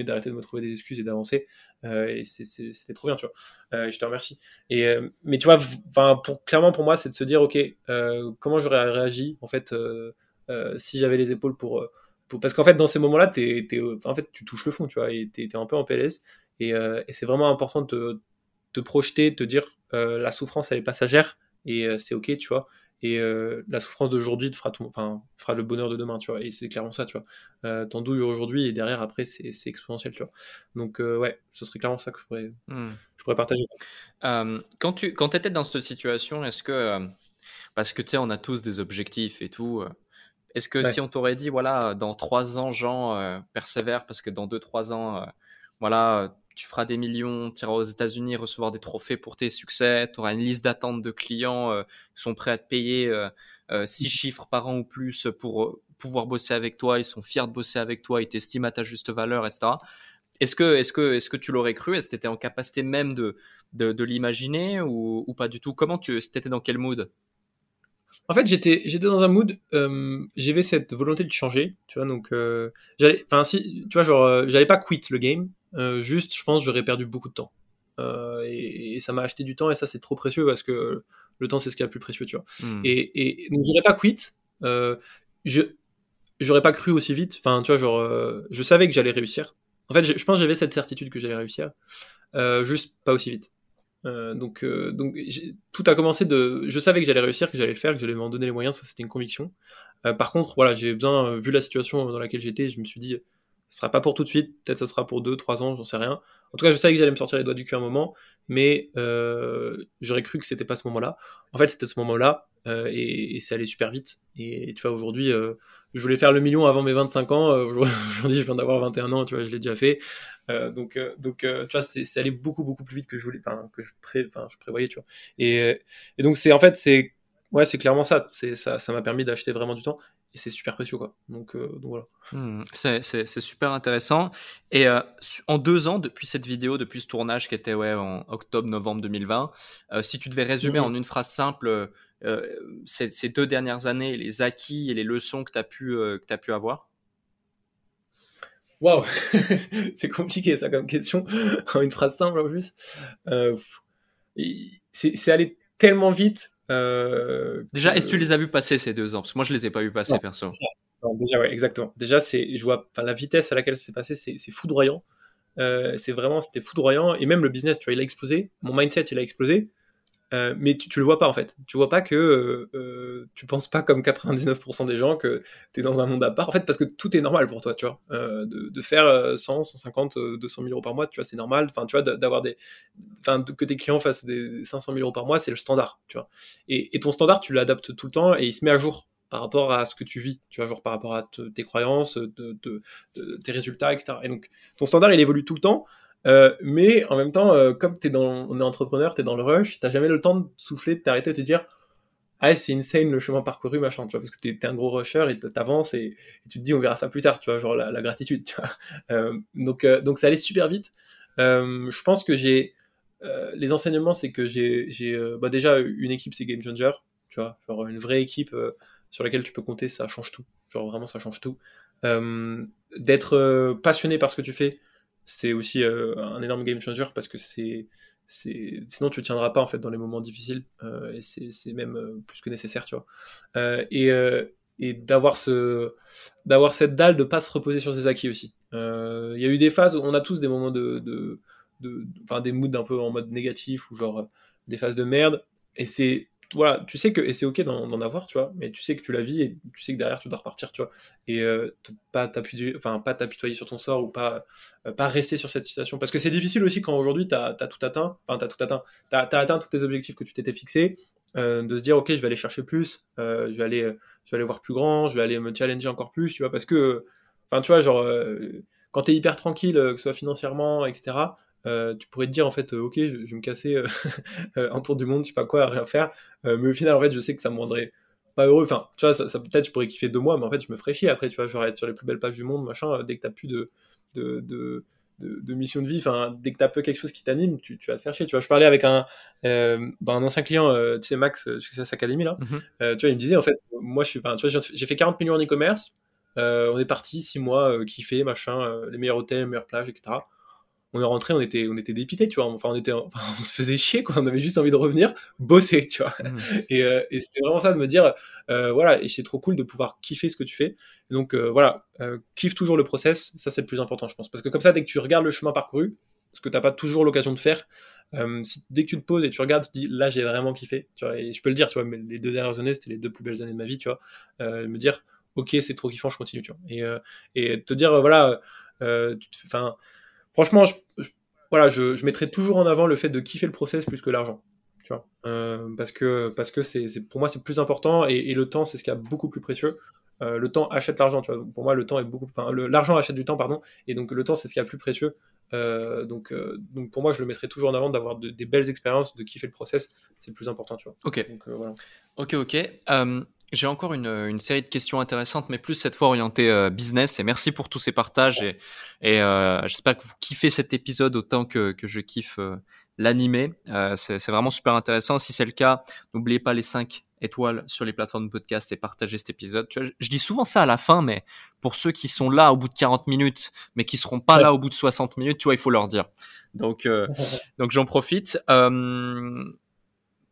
d'arrêter de me trouver des excuses et d'avancer. Euh, et c'était trop bien tu vois. Je te remercie. Et mais tu vois enfin pour clairement pour moi c'est de se dire ok comment j'aurais réagi en fait si j'avais les épaules pour, parce qu'en fait dans ces moments là es, en fait tu touches le fond tu vois et t'es es un peu en PLS et, c'est vraiment important de te, te projeter de te dire la souffrance elle est passagère et c'est ok tu vois et euh, la souffrance d'aujourd'hui te fera ton, enfin fera le bonheur de demain tu vois. Et c'est clairement ça tu vois. Euh, douilles aujourd'hui et derrière après c'est, exponentiel tu vois. Donc euh, ouais ce serait clairement ça que je pourrais hmm. je pourrais partager. Euh, quand tu quand étais dans cette situation est-ce que parce que tu sais on a tous des objectifs et tout est-ce que si on t'aurait dit voilà dans trois ans Jean persévère parce que dans deux trois ans voilà tu feras des millions, tu iras aux États-Unis recevoir des trophées pour tes succès, tu auras une liste d'attente de clients euh, qui sont prêts à te payer euh, euh, six chiffres par an ou plus pour pouvoir bosser avec toi, ils sont fiers de bosser avec toi, ils t'estiment à ta juste valeur, etc. Est-ce que, est-ce que, est-ce que tu l'aurais cru? Est-ce que tu étais en capacité même de, de, l'imaginer ou, ou, pas du tout? Comment tu étais dans quel mood? En fait, j'étais j'étais dans un mood, j'avais cette volonté de changer, tu vois, donc j'allais, enfin si, tu vois, genre j'allais pas quitter le game, juste, je pense, j'aurais perdu beaucoup de temps. Euh, et, ça m'a acheté du temps et ça c'est trop précieux parce que le temps c'est ce qui est le plus précieux, tu vois. Hmm. Et, et donc j'aurais pas quitté. Euh, je j'aurais pas cru aussi vite. Enfin, tu vois, genre, je savais que j'allais réussir. En fait, je, pense que j'avais cette certitude que j'allais réussir, juste pas aussi vite. donc, donc tout a commencé de. Je savais que j'allais réussir, que j'allais le faire, que j'allais m'en donner les moyens. Ça, c'était une conviction. par contre, voilà, j'ai besoin, vu la situation dans laquelle j'étais, je me suis dit, ce sera pas pour tout de suite, peut-être ça sera pour deux, trois ans, j'en sais rien. En tout cas, je savais que j'allais me sortir les doigts du cul un moment, mais euh, j'aurais cru que c'était pas ce moment-là. En fait, c'était ce moment-là, euh, et, c'est allé super vite. Et tu vois, aujourd'hui, euh, je voulais faire le million avant mes 25 ans. Aujourd'hui, je viens d'avoir 21 ans, tu vois, je l'ai déjà fait. Donc, tu vois, c'est allé beaucoup, beaucoup plus vite que je voulais, que je, pré, je prévoyais, tu vois. Et, donc, c'est en fait, c'est ouais, c'est clairement ça, ça m'a permis d'acheter vraiment du temps et c'est super précieux quoi. Donc, euh, donc voilà. Hmm, c'est super intéressant. Et euh, en deux ans depuis cette vidéo, depuis ce tournage qui était ouais en octobre-novembre 2020, euh, si tu devais résumer mhm. en une phrase simple ces, ces, deux dernières années, les acquis et les leçons que tu as pu que as pu avoir? Waouh, c'est compliqué ça comme question en une phrase simple en plus. c'est allé tellement vite euh, déjà, est-ce que tu les as vus passer ces deux ans? Parce que moi, je les ai pas vus passer, perso. déjà, ouais, exactement. Déjà, c'est, je vois, la vitesse à laquelle c'est passé, c'est, foudroyant. Euh, c'est vraiment, c'était foudroyant. Et même le business, tu vois, il a explosé. Mon mindset, il a explosé. Euh, mais tu, le vois pas en fait. Tu vois pas que euh, euh tu penses pas comme 99% des gens que tu es dans un monde à part en fait parce que tout est normal pour toi, tu vois. De, faire 100, 150, 200 000 euros par mois, tu vois, c'est normal. Enfin, tu vois, d'avoir des, enfin, que tes clients fassent des 500 000 euros par mois, c'est le standard, tu vois. Et, ton standard, tu l'adaptes tout le temps et il se met à jour par rapport à ce que tu vis, tu vois, genre par rapport à tes croyances, tes résultats, etc. Et donc, ton standard, il évolue tout le temps. Euh, mais en même temps, euh, comme t'es dans, on est entrepreneur, t'es dans le rush, t'as jamais le temps de souffler, de t'arrêter, de te dire, ah c'est insane le chemin parcouru, machin, tu vois, parce que t'es, es un gros rusher et t'avances et, tu te dis on verra ça plus tard, tu vois, genre la, gratitude, tu vois. Euh, donc donc ça allait super vite. Je pense que j'ai les enseignements, c'est que j'ai j'ai bah déjà une équipe, c'est Game Changer, tu vois, genre une vraie équipe sur laquelle tu peux compter, ça change tout, genre vraiment ça change tout. d'être passionné par ce que tu fais c'est aussi euh, un énorme game changer parce que c'est sinon tu ne tiendras pas en fait dans les moments difficiles euh, et c'est même euh, plus que nécessaire tu vois. Et, et d'avoir ce d'avoir cette dalle de pas se reposer sur ses acquis aussi. Il y a eu des phases où on a tous des moments de, de, de enfin des moods un peu en mode négatif ou genre des phases de merde et c'est voilà, tu sais que, et c'est ok d'en avoir, tu vois, mais tu sais que tu la vis et tu sais que derrière tu dois repartir, tu vois, et euh, pas t'apitoyer sur ton sort ou pas, euh, pas rester sur cette situation. Parce que c'est difficile aussi quand aujourd'hui t'as as tout atteint, enfin, t'as tout atteint, t'as as atteint tous tes objectifs que tu t'étais fixés, euh, de se dire, ok, je vais aller chercher plus, euh, je vais aller, je vais aller voir plus grand, je vais aller me challenger encore plus, tu vois, parce que, enfin, tu vois, genre, quand t'es hyper tranquille, que ce soit financièrement, etc., euh, tu pourrais te dire en fait, euh, ok, je, vais me casser euh, en tour du monde, je sais pas quoi, rien faire. mais au final, en fait, je sais que ça me rendrait pas heureux. Enfin, tu vois, ça, ça peut-être je pourrais kiffer deux mois, mais en fait, je me ferais chier après. Tu vois, je vais être sur les plus belles pages du monde, machin. Dès que t'as plus de, de, de, de, mission de vie, enfin, dès que t'as peu quelque chose qui t'anime, tu, tu, vas te faire chier. Tu vois, je parlais avec un, bah, un ancien client, tu sais, Max, Success Academy là. Mm-hmm. tu vois, il me disait en fait, moi, je suis, tu vois, j'ai fait 40 millions en e-commerce. on est parti six mois, kiffer, machin, les meilleurs hôtels, les meilleures plages, etc on est rentré, on était, on était dépité, tu vois. Enfin, on était, on se faisait chier, quoi. On avait juste envie de revenir, bosser, tu vois. Mmh. Et, euh, et c'était vraiment ça de me dire, euh, voilà, et c'est trop cool de pouvoir kiffer ce que tu fais. donc euh, voilà, kiffe toujours le process, ça c'est le plus important, je pense, parce que comme ça, dès que tu regardes le chemin parcouru, ce que t'as pas toujours l'occasion de faire, si, dès que tu te poses et tu regardes, tu te dis, là j'ai vraiment kiffé, tu vois. Et je peux le dire, tu vois, mais les deux dernières années, c'était les deux plus belles années de ma vie, tu vois. me dire, ok, c'est trop kiffant, je continue, tu vois. Et, et te dire, voilà, enfin franchement, je, voilà, je, je, mettrai toujours en avant le fait de kiffer le process plus que l'argent. Tu vois, euh, parce que parce que c'est pour moi c'est plus important et, le temps c'est ce qui est beaucoup plus précieux. Euh, le temps achète l'argent, tu vois. Pour moi, le temps est beaucoup, enfin, l'argent achète du temps, pardon, et donc le temps c'est ce qui est le plus précieux. Euh, donc, donc pour moi, je le mettrai toujours en avant d'avoir des belles expériences, de kiffer le process, c'est le plus important, tu vois. Ok. Donc, voilà. Ok, ok. J'ai encore une, une, série de questions intéressantes, mais plus cette fois orientées euh, business. Et merci pour tous ces partages. Et, et euh, j'espère que vous kiffez cet épisode autant que, que je kiffe euh, l'animer. Euh, c'est vraiment super intéressant. Si c'est le cas, n'oubliez pas les 5 étoiles sur les plateformes de podcast et partagez cet épisode. Tu vois, je dis souvent ça à la fin, mais pour ceux qui sont là au bout de 40 minutes, mais qui seront pas là au bout de 60 minutes, tu vois, il faut leur dire. Donc, donc j'en profite.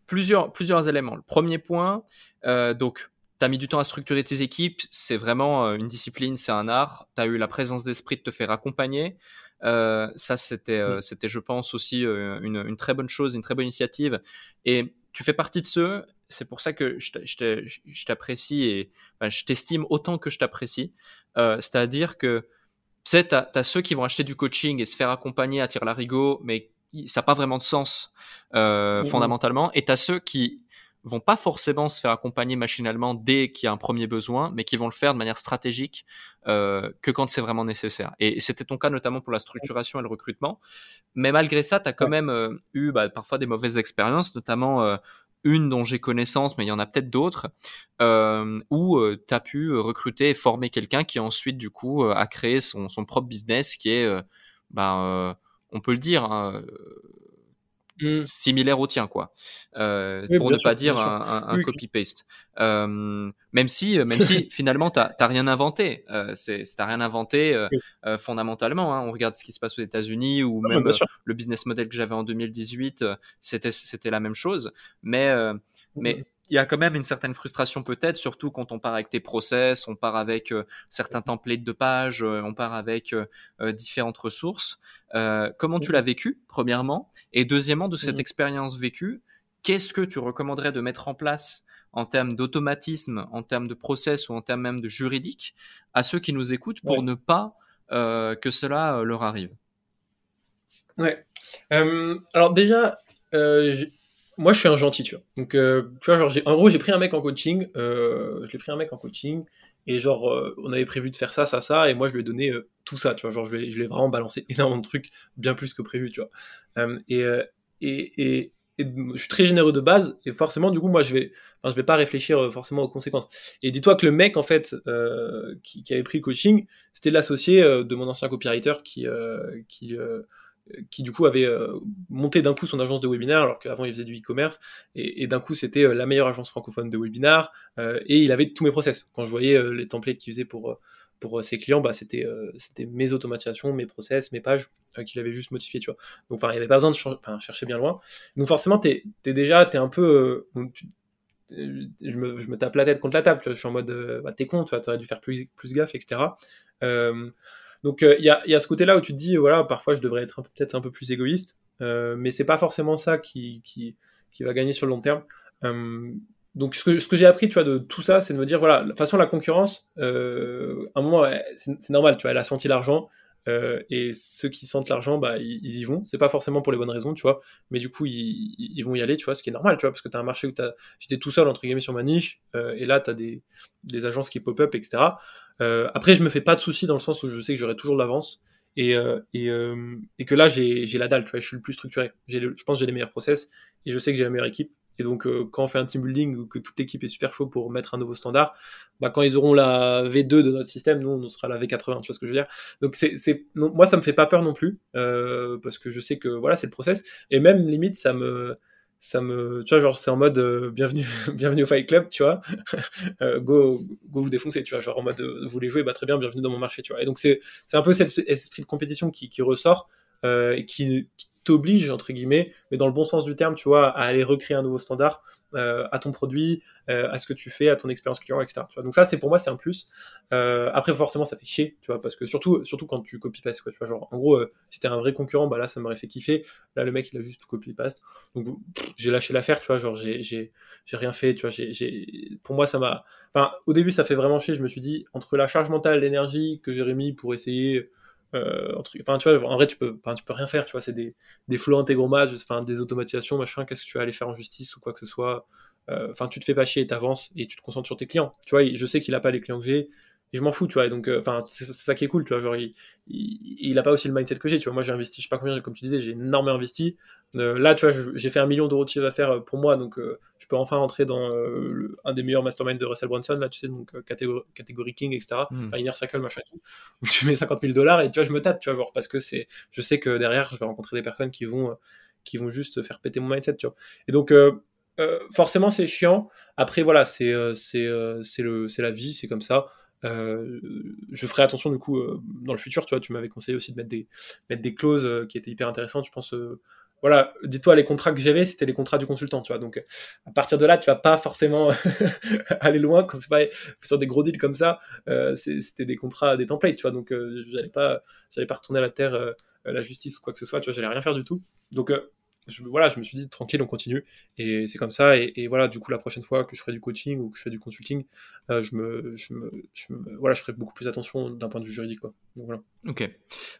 plusieurs, plusieurs éléments. Le premier point, euh, donc, tu as mis du temps à structurer tes équipes, c'est vraiment euh, une discipline, c'est un art. Tu as eu la présence d'esprit de te faire accompagner. Euh, ça, c'était, euh, c'était, je pense, aussi une, une, très bonne chose, une très bonne initiative. Et tu fais partie de ceux, c'est pour ça que je t'apprécie et je t'estime autant que je t'apprécie. C'est-à-dire que, tu sais, tu as, ceux qui vont acheter du coaching et se faire accompagner à tir larigot, mais ça n'a pas vraiment de sens fondamentalement. Et tu as ceux qui vont pas forcément se faire accompagner machinalement dès qu'il y a un premier besoin, mais qui vont le faire de manière stratégique euh, que quand c'est vraiment nécessaire. Et, c'était ton cas notamment pour la structuration et le recrutement. Mais malgré ça, tu as quand même euh, eu bah, parfois des mauvaises expériences, notamment euh, une dont j'ai connaissance, mais il y en a peut-être d'autres, euh, où tu as pu recruter et former quelqu'un qui ensuite, du coup, a créé son, son propre business qui est, ben, on peut le dire, hein, Mmh. similaire au tien, quoi. Euh, pour ne pas dire un, un, copy-paste. Euh, même si, euh, même si finalement, t'as rien inventé. Euh, t'as rien inventé euh, fondamentalement. Hein. On regarde ce qui se passe aux États-Unis ou même le business model que j'avais en 2018, c'était c'était la même chose. Mais mais mmh il y a quand même une certaine frustration peut-être, surtout quand on part avec tes process, on part avec euh, certains templates de pages, euh, on part avec euh, différentes ressources. comment tu l'as vécu, premièrement? Et deuxièmement, de cette expérience vécue, qu'est-ce que tu recommanderais de mettre en place en termes d'automatisme, en termes de process ou en termes même de juridique à ceux qui nous écoutent pour ne pas que cela leur arrive? Ouais. alors déjà, moi, je suis un gentil, tu vois. Donc, euh, tu vois, genre, en gros, j'ai pris un mec en coaching, euh, je l'ai pris un mec en coaching, et genre, euh, on avait prévu de faire ça, ça, ça, et moi, je lui ai donné tout ça, tu vois. Genre, je l'ai, je l'ai vraiment balancé énormément de trucs, bien plus que prévu, tu vois. Et, et, et, je suis très généreux de base, et forcément, du coup, moi, je vais, je vais pas réfléchir forcément aux conséquences. Et dis-toi que le mec, en fait, qui, qui, avait pris le coaching, c'était l'associé de mon ancien copywriter qui, qui qui du coup avait euh, monté d'un coup son agence de webinaire alors qu'avant il faisait du e-commerce et, d'un coup c'était euh, la meilleure agence francophone de webinaire euh, et il avait tous mes process. Quand je voyais les templates qu'il faisait pour pour ses clients bah c'était mes automatisations mes process mes pages qu'il avait juste modifié tu vois. Donc enfin il y avait pas besoin de chercher bien loin. Donc forcément t'es es déjà t'es un peu je me, je me tape la tête contre la table tu je suis en mode bah, t'es con tu vois t'aurais dû faire plus plus gaffe etc donc euh, il y, a, y, a, ce côté-là où tu te dis, voilà, parfois je devrais être peut-être un peu plus égoïste, euh, mais c'est pas forcément ça qui, qui, qui, va gagner sur le long terme. Euh, donc ce que, ce que j'ai appris, tu vois, de tout ça, c'est de me dire, voilà, de toute façon la concurrence, à un moment, c'est normal, tu vois, elle a senti l'argent. Euh, et ceux qui sentent l'argent, bah, ils, y vont. C'est pas forcément pour les bonnes raisons, tu vois, mais du coup, ils, ils vont y aller, tu vois, ce qui est normal, tu vois, parce que t'as un marché où j'étais tout seul entre guillemets sur ma niche, euh, et là t'as des, des agences qui pop-up, etc. Euh, après, je me fais pas de soucis dans le sens où je sais que j'aurai toujours de l'avance et, euh, et, euh, et, que là, j'ai la dalle, tu vois, je suis le plus structuré. Le, je pense que j'ai les meilleurs process et je sais que j'ai la meilleure équipe. Et donc, euh, quand on fait un team building ou que toute l'équipe est super chaud pour mettre un nouveau standard, bah, quand ils auront la V2 de notre système, nous, on sera la V80, tu vois ce que je veux dire. Donc, moi, ça me fait pas peur non plus, euh, parce que je sais que voilà, c'est le process. Et même, limite, ça me, ça me tu vois genre c'est en mode euh, bienvenue bienvenue au Fight Club tu vois. Euh, go go vous défoncer tu vois genre en mode euh, vous voulez jouer bah très bien bienvenue dans mon marché tu vois. Et donc c'est c'est un peu cet esprit de compétition qui, qui ressort et qui, qui t'oblige entre guillemets mais dans le bon sens du terme tu vois à aller recréer un nouveau standard euh, à ton produit, euh, à ce que tu fais, à ton expérience client, etc. Tu vois. Donc ça, c'est pour moi, c'est un plus. Euh, après, forcément, ça fait chier, tu vois, parce que surtout, surtout quand tu copy paste, quoi, tu vois, genre, en gros, si t'es un vrai concurrent, bah là, ça m'aurait fait kiffer. Là, le mec, il a juste copy paste. Donc, j'ai lâché l'affaire, tu vois, genre, j'ai, j'ai, j'ai rien fait, tu vois, j'ai, j'ai, pour moi, ça m'a, enfin, au début, ça fait vraiment chier. Je me suis dit, entre la charge mentale, l'énergie que j'ai mis pour essayer euh, enfin tu vois en vrai tu peux enfin, tu peux rien faire tu vois c'est des des flows intégromages enfin des automatisations machin qu'est-ce que tu vas aller faire en justice ou quoi que ce soit euh, enfin tu te fais pas chier et t'avances et tu te concentres sur tes clients. Tu vois je sais qu'il a pas les clients que j'ai et je m'en fous tu vois. Et donc euh, enfin c'est ça qui est cool tu vois. Genre il, il, a pas aussi le mindset que j'ai tu vois. Moi j'ai investi je sais pas combien comme tu disais j'ai énormément investi. Euh, là tu vois j'ai fait un million d'euros de chiffre d'affaires pour moi donc euh, je peux enfin rentrer dans le, un des meilleurs masterminds de Russell Brunson là tu sais donc catégorie, catégorie King etc mm. enfin Inner Circle machin tout. Où tu mets 50 000 dollars et tu vois je me tâte tu vois genre parce que c'est je sais que derrière je vais rencontrer des personnes qui vont qui vont juste faire péter mon mindset tu vois. Et donc euh, forcément c'est chiant. Après voilà, c'est euh, c'est euh, c'est le c'est la vie, c'est comme ça. Je ferai attention du coup dans le futur. Tu vois, tu m'avais conseillé aussi de mettre des mettre des clauses qui étaient hyper intéressantes. Je pense voilà, dis-toi, les contrats que j'avais, c'était les contrats du consultant, tu vois. Donc, à partir de là, tu vas pas forcément aller loin quand c'est pas sur des gros deals comme ça. Euh, c'était des contrats, des templates, tu vois. Donc, euh, j'allais pas, j'allais pas retourner à la terre, la justice ou quoi que ce soit, tu vois. J'allais rien faire du tout. Donc, je, voilà, je me suis dit tranquille, on continue. Et c'est comme ça. Et, voilà, du coup, la prochaine fois que je ferai du coaching ou que je fais du consulting, euh, je, me, je, me, je, me, voilà, je ferai beaucoup plus attention d'un point de vue juridique. Quoi. Donc, voilà. Ok,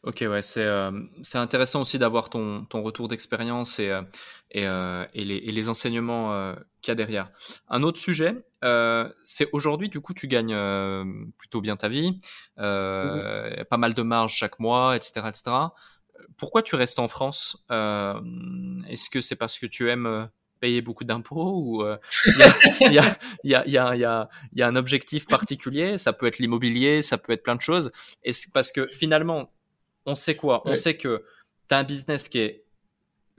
ok, ouais, c'est euh, intéressant aussi d'avoir ton, ton retour d'expérience et, euh, et, et, les, et les enseignements qu'il y a derrière. Un autre sujet, c'est aujourd'hui, du coup, tu gagnes plutôt bien ta vie, mmh pas mal de marge chaque mois, etc., etc pourquoi tu restes en France euh, Est-ce que c'est parce que tu aimes euh, payer beaucoup d'impôts ou il y, a, un objectif particulier Ça peut être l'immobilier, ça peut être plein de choses. Et parce que finalement, on sait quoi? On sait que tu as un business qui est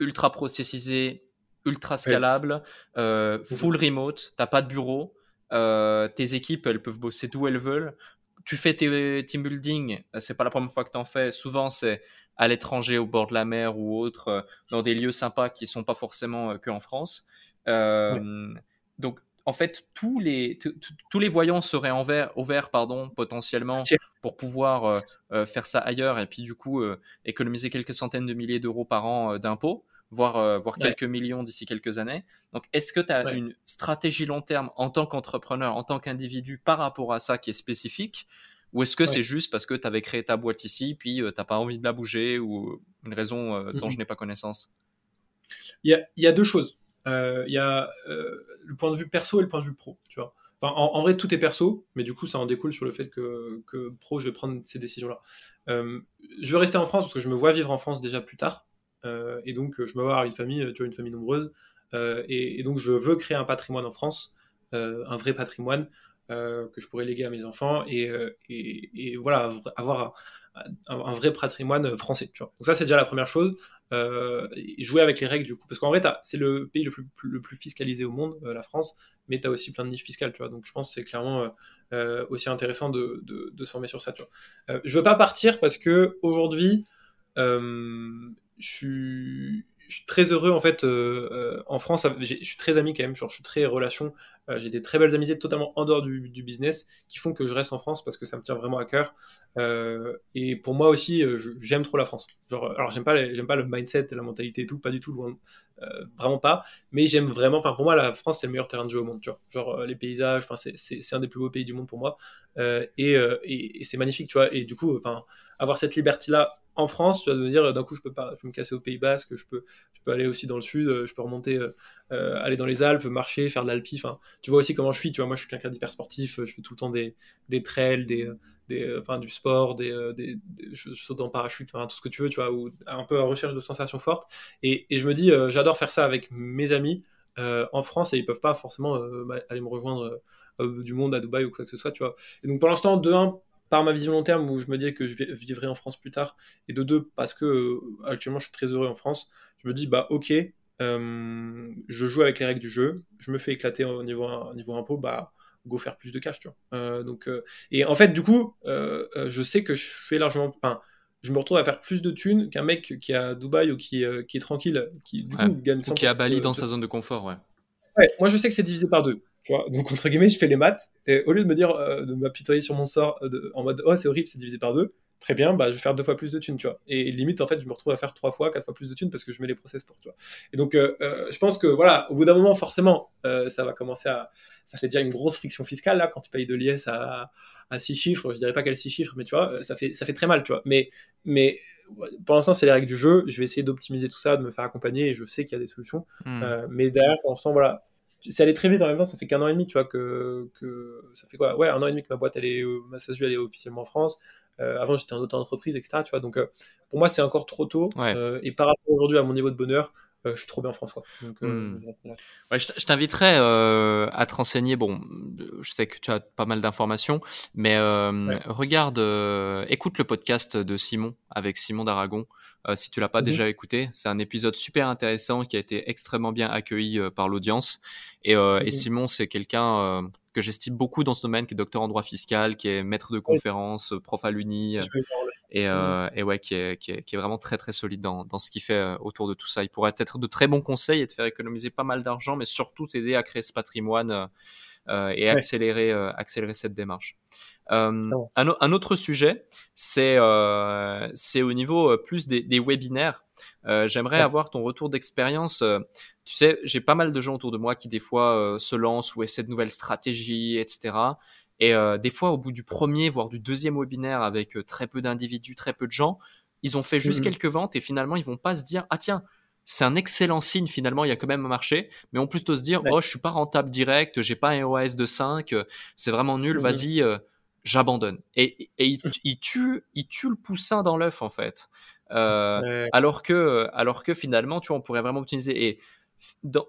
ultra processisé, ultra scalable, euh, full remote, t'as pas de bureau, euh, tes équipes elles peuvent bosser d'où elles veulent. Tu fais tes team building, c'est pas la première fois que t'en fais. Souvent c'est à l'étranger, au bord de la mer ou autre, dans des lieux sympas qui sont pas forcément que en France. Donc en fait, tous les, tous les voyants seraient en vert, au vert pardon, potentiellement pour pouvoir faire ça ailleurs et puis du coup économiser quelques centaines de milliers d'euros par an d'impôts voire, euh, voire quelques millions d'ici quelques années. Donc, est-ce que tu as une stratégie long terme en tant qu'entrepreneur, en tant qu'individu par rapport à ça qui est spécifique Ou est-ce que c'est juste parce que tu avais créé ta boîte ici, puis tu euh, t'as pas envie de la bouger ou une raison euh, dont je n'ai pas connaissance? Il y, a, il y a deux choses. Il y a le point de vue perso et le point de vue pro, tu vois. Enfin, en, vrai, tout est perso, mais du coup, ça en découle sur le fait que, que pro, je vais prendre ces décisions-là. je veux rester en France parce que je me vois vivre en France déjà plus tard. Euh, et donc, je me vois avoir une famille, tu vois, une famille nombreuse. Euh, et, donc, je veux créer un patrimoine en France, euh, un vrai patrimoine que je pourrais léguer à mes enfants et, et, voilà, avoir un, vrai patrimoine français. Tu vois. Donc ça, c'est déjà la première chose. Euh, jouer avec les règles du coup. Parce qu'en vrai, c'est le pays le plus, fiscalisé au monde, la France, mais tu as aussi plein de niches fiscales. Tu vois. Donc je pense que c'est clairement aussi intéressant de, de, de, se former sur ça. Tu vois. je veux pas partir parce que aujourd'hui, je suis, très heureux en fait euh, euh, en France. Je suis très ami quand même, genre, je suis très relation. Euh, j'ai des très belles amitiés totalement en dehors du, business qui font que je reste en France parce que ça me tient vraiment à cœur. et pour moi aussi, j'aime trop la France. Genre, alors j'aime pas, j'aime pas le mindset, la mentalité et tout, pas du tout vraiment pas. Mais j'aime vraiment. Enfin, pour moi, la France c'est le meilleur terrain de jeu au monde. Tu vois, genre les paysages. Enfin, c'est un des plus beaux pays du monde pour moi. et, et c'est magnifique, tu vois. Et du coup, enfin, avoir cette liberté là en France, tu vas me dire d'un coup je peux pas, je me casser au Pays Basque, je peux, je peux aller aussi dans le sud, euh, je peux remonter, euh, euh, aller dans les Alpes, marcher, faire de l'alpi. Enfin, tu vois aussi comment je suis. Tu vois, moi je suis quelqu'un d'hyper sportif, je fais tout le temps des, des trails, des, des, enfin du sport, des, des, je, saute en parachute, enfin tout ce que tu veux, tu vois, ou un peu en recherche de sensations fortes. Et, et je me dis, j'adore faire ça avec mes amis en France et ils peuvent pas forcément aller me rejoindre du monde à Dubaï ou quoi que ce soit, tu vois. Et donc pour l'instant, de un, par ma vision long terme où je me dis que je vivrai en France plus tard, et de deux, parce que euh, actuellement je suis très heureux en France, je me dis, bah ok, euh, je joue avec les règles du jeu, je me fais éclater au niveau, au niveau impôt, bah go faire plus de cash, tu vois. Euh, donc, et en fait, du coup, je sais que je fais largement. Enfin, je me retrouve à faire plus de thunes qu'un mec qui est à Dubaï ou qui, qui est tranquille, qui du coup, gagne Ou qui est à Bali dans sa zone de confort, ouais. Ouais, moi je sais que c'est divisé par deux. Tu vois Donc, entre guillemets, je fais les maths. Et au lieu de me dire, euh, de m'apitoyer sur mon sort euh, en mode, oh, c'est horrible, c'est divisé par deux, très bien, bah, je vais faire deux fois plus de thunes, tu vois. Et, limite, en fait, je me retrouve à faire trois fois, quatre fois plus de thunes parce que je mets les process pour, tu vois. Et donc, euh, je pense que, voilà, au bout d'un moment, forcément, ça va commencer à. Ça fait déjà une grosse friction fiscale, là, quand tu payes de l'IS à, à six chiffres. Je dirais pas quel six chiffres, mais tu vois, ça fait, ça fait très mal, tu vois. Mais, mais pour l'instant, c'est les règles du jeu. Je vais essayer d'optimiser tout ça, de me faire accompagner et je sais qu'il y a des solutions. Hmm. mais derrière, pour l'instant, voilà c'est allé très vite en même temps, ça fait qu'un an et demi, tu vois, que, que ça fait quoi? Ouais, un an et demi que ma boîte, elle est, ma SASU, elle est officiellement en France. Euh, avant, j'étais en auto-entreprise, etc. Tu vois, donc euh, pour moi, c'est encore trop tôt. Euh, et par rapport aujourd'hui à mon niveau de bonheur, je suis trop bien en France. Quoi. Donc, hmm. ouais, je t'inviterais à te renseigner. Bon, je sais que tu as pas mal d'informations, mais regarde, écoute le podcast de Simon avec Simon d'Aragon. Euh, si tu l'as pas mhm. déjà écouté. C'est un épisode super intéressant qui a été extrêmement bien accueilli euh, par l'audience. Et, euh, et, mhm. Simon, c'est quelqu'un que j'estime beaucoup dans ce domaine, qui est docteur en droit fiscal, qui est maître de conférences, prof à l'Uni, et, mhm. et, ouais, qui est, qui, est, qui est, vraiment très très solide dans, dans ce qu'il fait autour de tout ça. Il pourrait être de très bons conseils et te faire économiser pas mal d'argent, mais surtout t'aider à créer ce patrimoine et accélérer, accélérer cette démarche. Euh, un, autre sujet, c'est euh, au niveau euh, plus des, des webinaires. Euh, J'aimerais avoir ton retour d'expérience. Tu sais, j'ai pas mal de gens autour de moi qui des fois se lancent ou essaient de nouvelles stratégies, etc. Et des fois, au bout du premier, voire du deuxième webinaire avec très peu d'individus, très peu de gens, ils ont fait juste mmh quelques ventes et finalement, ils vont pas se dire, ah tiens, c'est un excellent signe finalement, il y a quand même un marché, mais on plutôt se dire, oh, je suis pas rentable direct, j'ai pas un ROAS de 5, c'est vraiment nul, mmh vas-y, j'abandonne. Et, et il, il, tue, il tue le poussin dans l'œuf en fait. Euh, alors que, alors que finalement, tu vois, on pourrait vraiment optimiser. Et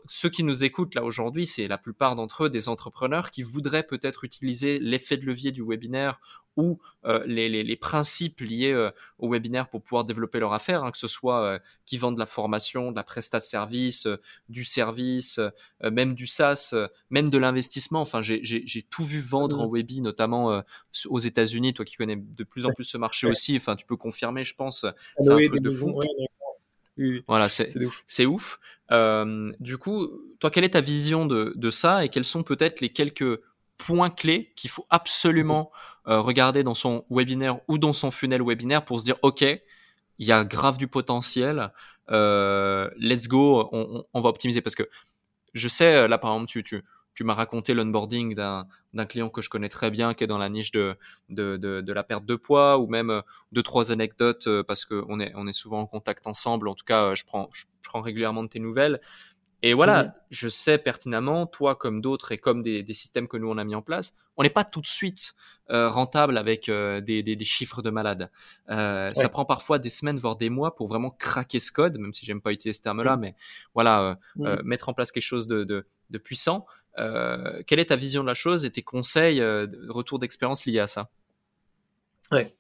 ceux qui nous écoutent là aujourd'hui, c'est la plupart d'entre eux des entrepreneurs qui voudraient peut-être utiliser l'effet de levier du webinaire ou euh, les, principes liés euh, au webinaire pour pouvoir développer leur affaire, hein, que ce soit euh, qui vendent de la formation, de la prestat de service, du service, même du SaaS, même de l'investissement. Enfin, j'ai tout vu vendre en webi, notamment aux États-Unis. Toi qui connais de plus en plus ce marché aussi, enfin, tu peux confirmer, je pense. Ah c'est un truc de fou. Voilà, c'est ouf. du coup, toi, quelle est ta vision de, de ça et quels sont peut-être les quelques points clés qu'il faut absolument euh, regarder dans son webinaire ou dans son funnel webinaire pour se dire ok, il y a grave du potentiel, euh, let's go, on, va optimiser. Parce que je sais là par exemple tu tu tu m'as raconté l'onboarding d'un client que je connais très bien qui est dans la niche de de, de, la perte de poids ou même euh, deux trois anecdotes parce que on est on est souvent en contact ensemble. En tout cas je prends je prends régulièrement de tes nouvelles et voilà, je sais pertinemment, toi comme d'autres et comme des, systèmes que nous on a mis en place, on n'est pas tout de suite euh, rentable avec euh, des, chiffres de malade. Euh, ça prend parfois des semaines, voire des mois pour vraiment craquer ce code, même si j'aime pas utiliser ce terme-là, mais voilà, mettre en place quelque chose de, puissant. quelle est ta vision de la chose et tes conseils, retour d'expérience liés à ça? Ouais.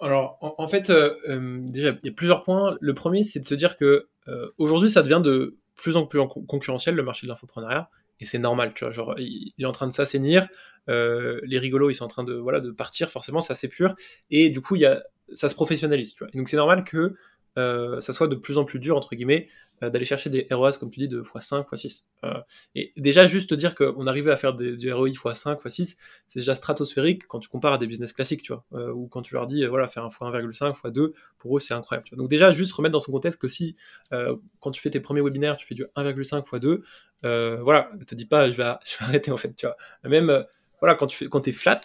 Alors, en, fait, déjà, il y a plusieurs points. Le premier, c'est de se dire que aujourd'hui, ça devient de plus en plus concurrentiel le marché de l'infopreneuriat et c'est normal, tu vois, il, est en train de s'assainir, euh, les rigolos ils sont en train de voilà de partir, forcément ça s'épure et du coup il y a, ça se professionnalise, tu vois. Donc c'est normal que euh, ça soit de plus en plus dur entre guillemets euh, d'aller chercher des ROAS, comme tu dis, de x5, x6. Euh, et déjà, juste te dire qu'on arrivait à faire du ROI x5, x6, c'est déjà stratosphérique quand tu compares à des business classiques, tu vois, ou quand tu leur dis, voilà, faire un x1,5, x2, pour eux, c'est incroyable. Donc déjà, juste remettre dans son contexte que si, quand tu fais tes premiers webinaires, tu fais du 1,5 x2, voilà, ne te dis pas, je vais, je vais arrêter, en fait, tu vois. Même, voilà, quand tu quand es flat,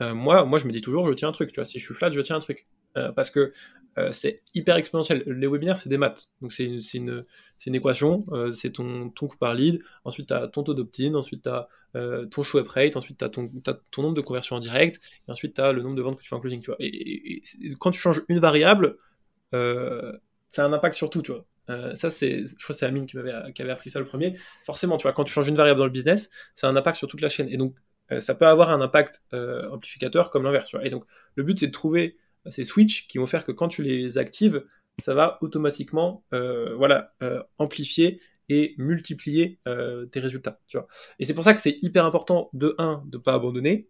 moi, moi, je me dis toujours, je tiens un truc, tu vois, si je suis flat, je tiens un truc. parce que euh, c'est hyper exponentiel. Les webinaires, c'est des maths. Donc, c'est une, une, une, équation. Euh, c'est ton, ton coût par lead. Ensuite, tu as ton taux d'opt-in. Ensuite, tu as euh, ton show up rate. Ensuite, tu as, ton, ton nombre de conversions en direct. Et ensuite, tu as le nombre de ventes que tu fais en closing. Tu vois. Et, quand tu changes une variable, ça a un impact sur tout. Tu vois. ça, je crois que c'est Amine qui, m'avait, qui avait appris ça le premier. Forcément, tu vois, quand tu changes une variable dans le business, ça a un impact sur toute la chaîne. Et donc, ça peut avoir un impact amplificateur comme l'inverse. Et donc, le but, c'est de trouver ces switches qui vont faire que quand tu les actives, ça va automatiquement euh, voilà, euh, amplifier et multiplier euh, tes résultats. Tu vois. Et c'est pour ça que c'est hyper important, de 1, de ne pas abandonner,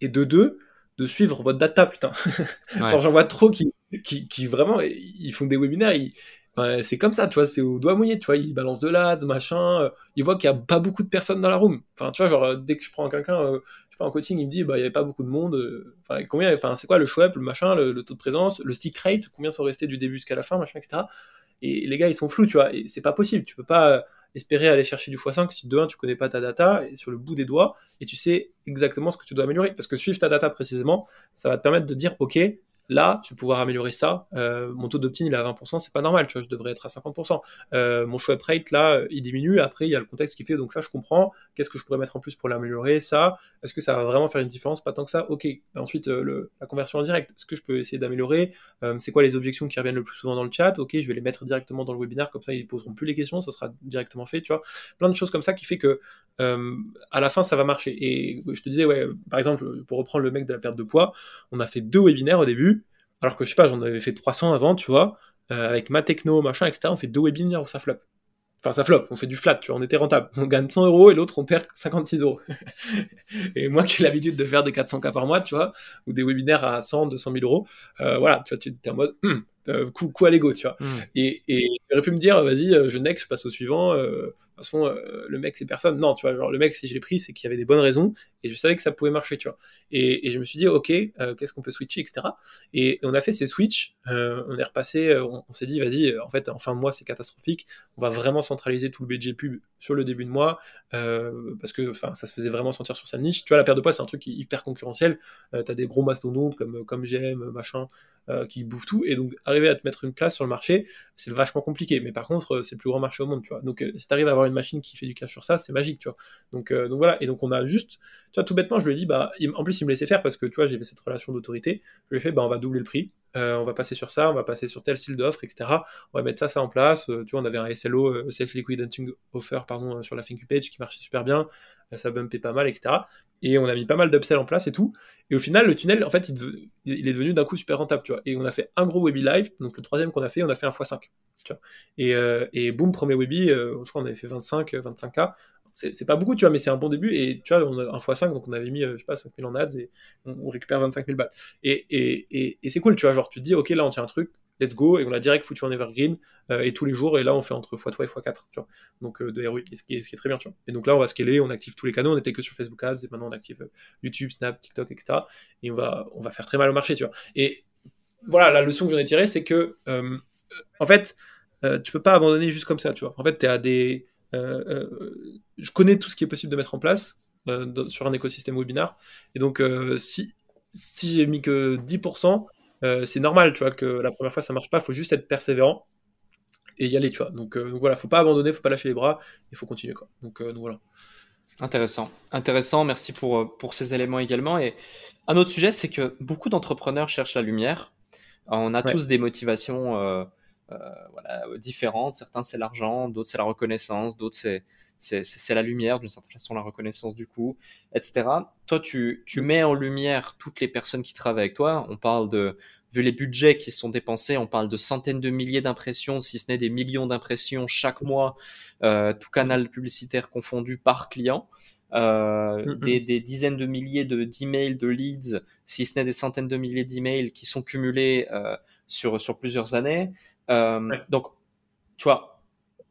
et de 2, de suivre votre data, putain. J'en vois trop qui, qui, qui, vraiment, ils font des webinaires, ils, c'est comme ça, tu vois, c'est au doigt mouillé, tu vois, ils balancent de l'ads, machin, ils voient qu'il n'y a pas beaucoup de personnes dans la room. Enfin, tu vois, genre, dès que je prends quelqu'un, en coaching, il me dit, bah, il n'y avait pas beaucoup de monde. Euh, enfin, combien, enfin, c'est quoi le show up, le machin, le, taux de présence, le stick rate, combien sont restés du début jusqu'à la fin, machin, etc. Et les gars, ils sont flous, tu vois. Et c'est pas possible. Tu peux pas espérer aller chercher du x5 si de 1 tu connais pas ta data et sur le bout des doigts et tu sais exactement ce que tu dois améliorer. Parce que suivre ta data précisément, ça va te permettre de dire, OK, Là, je vais pouvoir améliorer ça. Euh, mon taux d'opt-in, il est à 20%, c'est pas normal, tu vois, je devrais être à 50%. Euh, mon show up rate, là, il diminue. Après, il y a le contexte qui fait, donc ça, je comprends. Qu'est-ce que je pourrais mettre en plus pour l'améliorer Ça, est-ce que ça va vraiment faire une différence? Pas tant que ça. Ok. Ensuite, euh, la conversion en direct, est-ce que je peux essayer d'améliorer C'est quoi les objections qui reviennent le plus souvent dans le chat? Ok, je vais les mettre directement dans le webinaire, comme ça, ils poseront plus les questions, ça sera directement fait, tu vois. Plein de choses comme ça qui fait que à la fin, ça va marcher. Et je te disais, ouais, par exemple, pour reprendre le mec de la perte de poids, on a fait deux webinaires au début alors que je sais pas, j'en avais fait 300 avant, tu vois, euh, avec ma techno, machin, etc. On fait deux webinaires où ça flop. Enfin, ça flop, on fait du flat, tu vois, on était rentable. On gagne 100 euros et l'autre, on perd 56 euros. et moi qui ai l'habitude de faire des 400K par mois, tu vois, ou des webinaires à 100, 200 000 euros, euh, voilà, tu vois, tu es en mode, hum, euh, coup, coup à l'ego, tu vois. Hmm. Et, et j'aurais pu me dire, vas-y, euh, je next, je passe au suivant. Euh, toute façon, euh, le mec, c'est personne. Non, tu vois, genre, le mec, si je l'ai pris, c'est qu'il y avait des bonnes raisons et je savais que ça pouvait marcher, tu vois. Et, je me suis dit, ok, qu'est-ce qu'on peut switcher, etc. Et on a fait ces switches. on est repassé, on, s'est dit, vas-y, en fait, en fin de mois, c'est catastrophique. On va vraiment centraliser tout le budget pub sur le début de mois parce que, ça se faisait vraiment sentir sur sa niche. Tu vois, la perte de poids, c'est un truc hyper concurrentiel. T'as des gros mastodontes comme, comme GM, machin, euh, qui bouffe tout. Et donc, arriver à te mettre une place sur le marché, c'est vachement compliqué. Mais par contre, euh, c'est le plus grand marché au monde, tu vois. Donc, euh, si tu arrives à avoir une machine qui fait du cash sur ça, c'est magique, tu vois. Donc, donc voilà. Et donc, on a juste, tu vois, tout bêtement, je lui ai dit, bah, en plus, il me laissait faire parce que, tu vois, j'avais cette relation d'autorité. Je lui ai fait, bah, on va doubler le prix. euh, on va passer sur ça, on va passer sur tel style d'offre, etc. On va mettre ça, ça en place. tu vois, on avait un SLO, Self Liquidating Offer, pardon, sur la thank page qui marchait super bien, ça bumpait pas mal, etc. Et on a mis pas mal d'upsell en place et tout. Et au final, le tunnel, en fait, il, est devenu d'un coup super rentable, tu vois. Et on a fait un gros Webi Live, donc le troisième qu'on a fait, on a fait un x5, tu vois. Et, et boum, premier Webi, je crois qu'on avait fait 25, 25K c'est pas beaucoup, tu vois, mais c'est un bon début. Et tu vois, on a un x5, donc on avait mis, euh, je sais pas, 5000 en ads et on, récupère 25 000 balles. Et, et, et, c'est cool, tu vois, genre tu te dis, ok, là on tient un truc, let's go, et on l'a direct foutu en evergreen, euh, et tous les jours, et là on fait entre x3 et x4, tu vois, donc euh, de ROI, ce qui, est, très bien, tu vois. Et donc là on va scaler, on active tous les canaux, on était que sur Facebook Ads, et maintenant on active YouTube, Snap, TikTok, etc. Et on va, on va faire très mal au marché, tu vois. Et voilà, la leçon que j'en ai tirée, c'est que, en fait, tu peux pas abandonner juste comme ça, tu vois. En fait, tu à des euh, euh, je connais tout ce qui est possible de mettre en place euh, sur un écosystème webinar. Et donc, si, si j'ai mis que 10%, c'est normal, tu vois, que la première fois ça marche pas. Il faut juste être persévérant et y aller, tu vois. Donc, donc voilà, faut pas abandonner, faut pas lâcher les bras, il faut continuer, quoi. Donc, donc voilà. Intéressant, intéressant. Merci pour, pour ces éléments également. Et un autre sujet, c'est que beaucoup d'entrepreneurs cherchent la lumière. On a tous des motivations euh, voilà, différentes. Certains, c'est l'argent, d'autres, c'est la reconnaissance, d'autres, c'est c'est la lumière, d'une certaine façon, la reconnaissance du coup, etc. Toi, tu, tu mets en lumière toutes les personnes qui travaillent avec toi. On parle de, vu les budgets qui sont dépensés, on parle de centaines de milliers d'impressions, si ce n'est des millions d'impressions chaque mois, euh, tout canal publicitaire confondu par client. Euh, mm-hmm. des, des, dizaines de milliers de d'emails, de leads, si ce n'est des centaines de milliers d'emails qui sont cumulés euh, sur sur plusieurs années. Euh, donc, tu vois,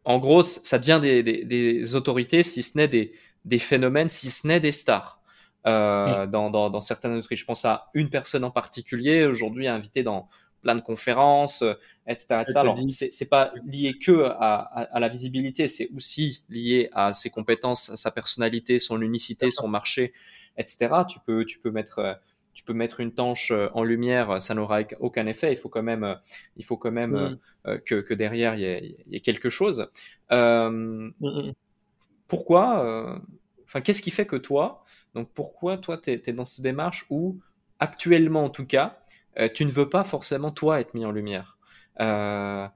en gros, ça devient des, des, autorités, si ce n'est des, des, phénomènes, si ce n'est des stars. Euh, dans, dans, dans, certaines industries. Je pense à une personne en particulier, aujourd'hui invitée dans plein de conférences, etc. Euh, etc. Alors, c'est pas lié que à, à, la visibilité, c'est aussi lié à ses compétences, à sa personnalité, son unicité, son marché, etc. Tu peux, tu peux mettre tu peux mettre une tanche euh, en lumière, ça n'aura aucun effet. Il faut quand même, euh, il faut quand même euh, que, derrière il y, ait, quelque chose. Pourquoi Enfin, qu'est-ce qui fait que toi, donc pourquoi toi tu es, dans cette démarche où actuellement en tout cas, tu ne veux pas forcément toi être mis en lumière? Euh,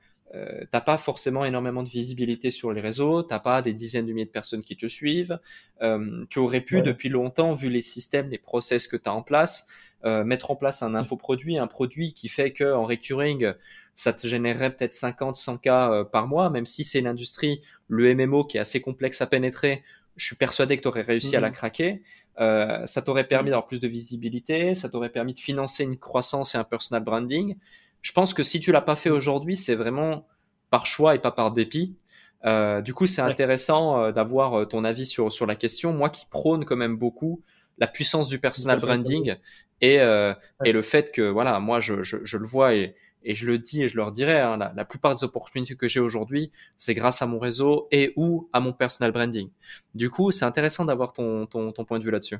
t'as pas forcément énormément de visibilité sur les réseaux, t'as pas des dizaines de milliers de personnes qui te suivent. Euh, tu aurais pu depuis longtemps, vu les systèmes, les process que tu as en place, euh, mettre en place un infoproduit, un produit qui fait que en recurring, ça te générerait peut-être 50, 100 cas par mois, même si c'est l'industrie, le MMO qui est assez complexe à pénétrer. Je suis persuadé que tu aurais réussi à la craquer. Euh, ça t'aurait permis d'avoir plus de visibilité, ça t'aurait permis de financer une croissance et un personal branding je pense que si tu l'as pas fait aujourd'hui, c'est vraiment par choix et pas par dépit. Euh, du coup, c'est intéressant euh, d'avoir euh, ton avis sur, sur la question. Moi qui prône quand même beaucoup la puissance du personal branding et, et le fait que, voilà, moi je, je, je le vois et, et je le dis et je leur dirais, hein, la, la, plupart des opportunités que j'ai aujourd'hui, c'est grâce à mon réseau et ou à mon personal branding. Du coup, c'est intéressant d'avoir ton, ton, ton, point de vue là-dessus.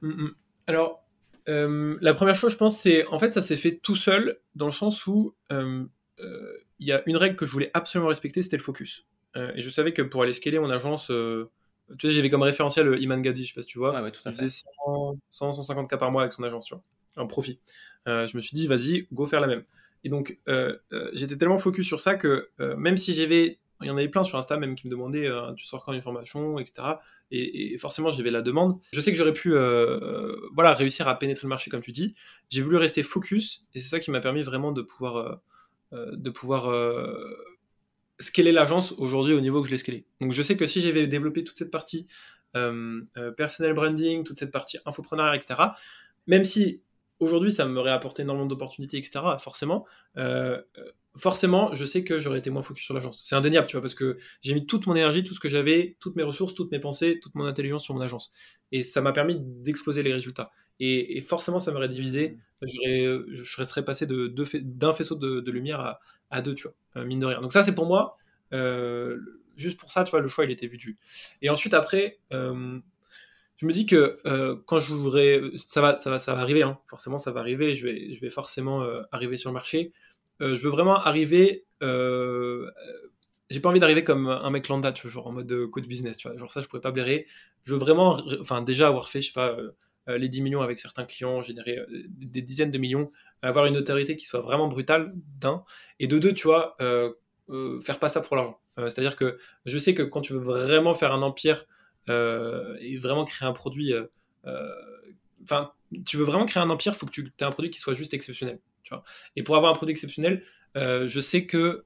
Mm, mm. Alors, euh, la première chose, je pense, c'est en fait, ça s'est fait tout seul, dans le sens où euh, euh, il y a une règle que je voulais absolument respecter, c'était le focus. et je savais que pour aller scaler mon agence, tu sais, j'avais comme référentiel Iman Gadi, je sais pas si tu vois. Ouais, tout à il faisait 100, 150 cas par mois avec son agence, tu vois, en profit. je me suis dit, vas-y, go faire la même. Et donc, j'étais tellement focus sur ça que même si j'avais il y en avait plein sur Insta même qui me demandaient euh, tu sors quand une formation, etc. Et, forcément, j'avais la demande. Je sais que j'aurais pu euh, euh, voilà, réussir à pénétrer le marché comme tu dis. J'ai voulu rester focus et c'est ça qui m'a permis vraiment de pouvoir, de pouvoir scaler l'agence aujourd'hui au niveau que je l'ai scalé. Donc je sais que si j'avais développé toute cette partie personnel branding, toute cette partie infopreneur, etc., même si aujourd'hui ça m'aurait apporté énormément d'opportunités, etc., forcément, forcément, je sais que j'aurais été moins focus sur l'agence. C'est indéniable, tu vois, parce que j'ai mis toute mon énergie, tout ce que j'avais, toutes mes ressources, toutes mes pensées, toute mon intelligence sur mon agence. Et ça m'a permis d'exploser les résultats. Et, forcément, ça m'aurait divisé. Je serais passé d'un faisceau de, lumière à, deux, tu vois, euh, mine de rien. Donc ça, c'est pour moi. Euh, juste pour ça, tu vois, le choix, il était vu dessus. Et ensuite, après, euh, je me dis que quand je voudrais, ça va, ça va, ça va arriver. Hein. Forcément, ça va arriver. Je vais, je vais forcément arriver sur le marché. Euh, je veux vraiment arriver. Euh, j'ai pas envie d'arriver comme un mec lambda, tu vois, genre en mode code business, tu vois. Genre ça, je pourrais pas blairer. Je veux vraiment, enfin, déjà avoir fait, je sais pas, les 10 millions avec certains clients, générer des dizaines de millions, avoir une autorité qui soit vraiment brutale, d'un. Et de deux, tu vois, faire pas ça pour l'argent. C'est-à-dire que je sais que quand tu veux vraiment faire un empire et vraiment créer un produit, enfin, tu veux vraiment créer un empire, il faut que tu aies un produit qui soit juste exceptionnel. Et pour avoir un produit exceptionnel, je sais que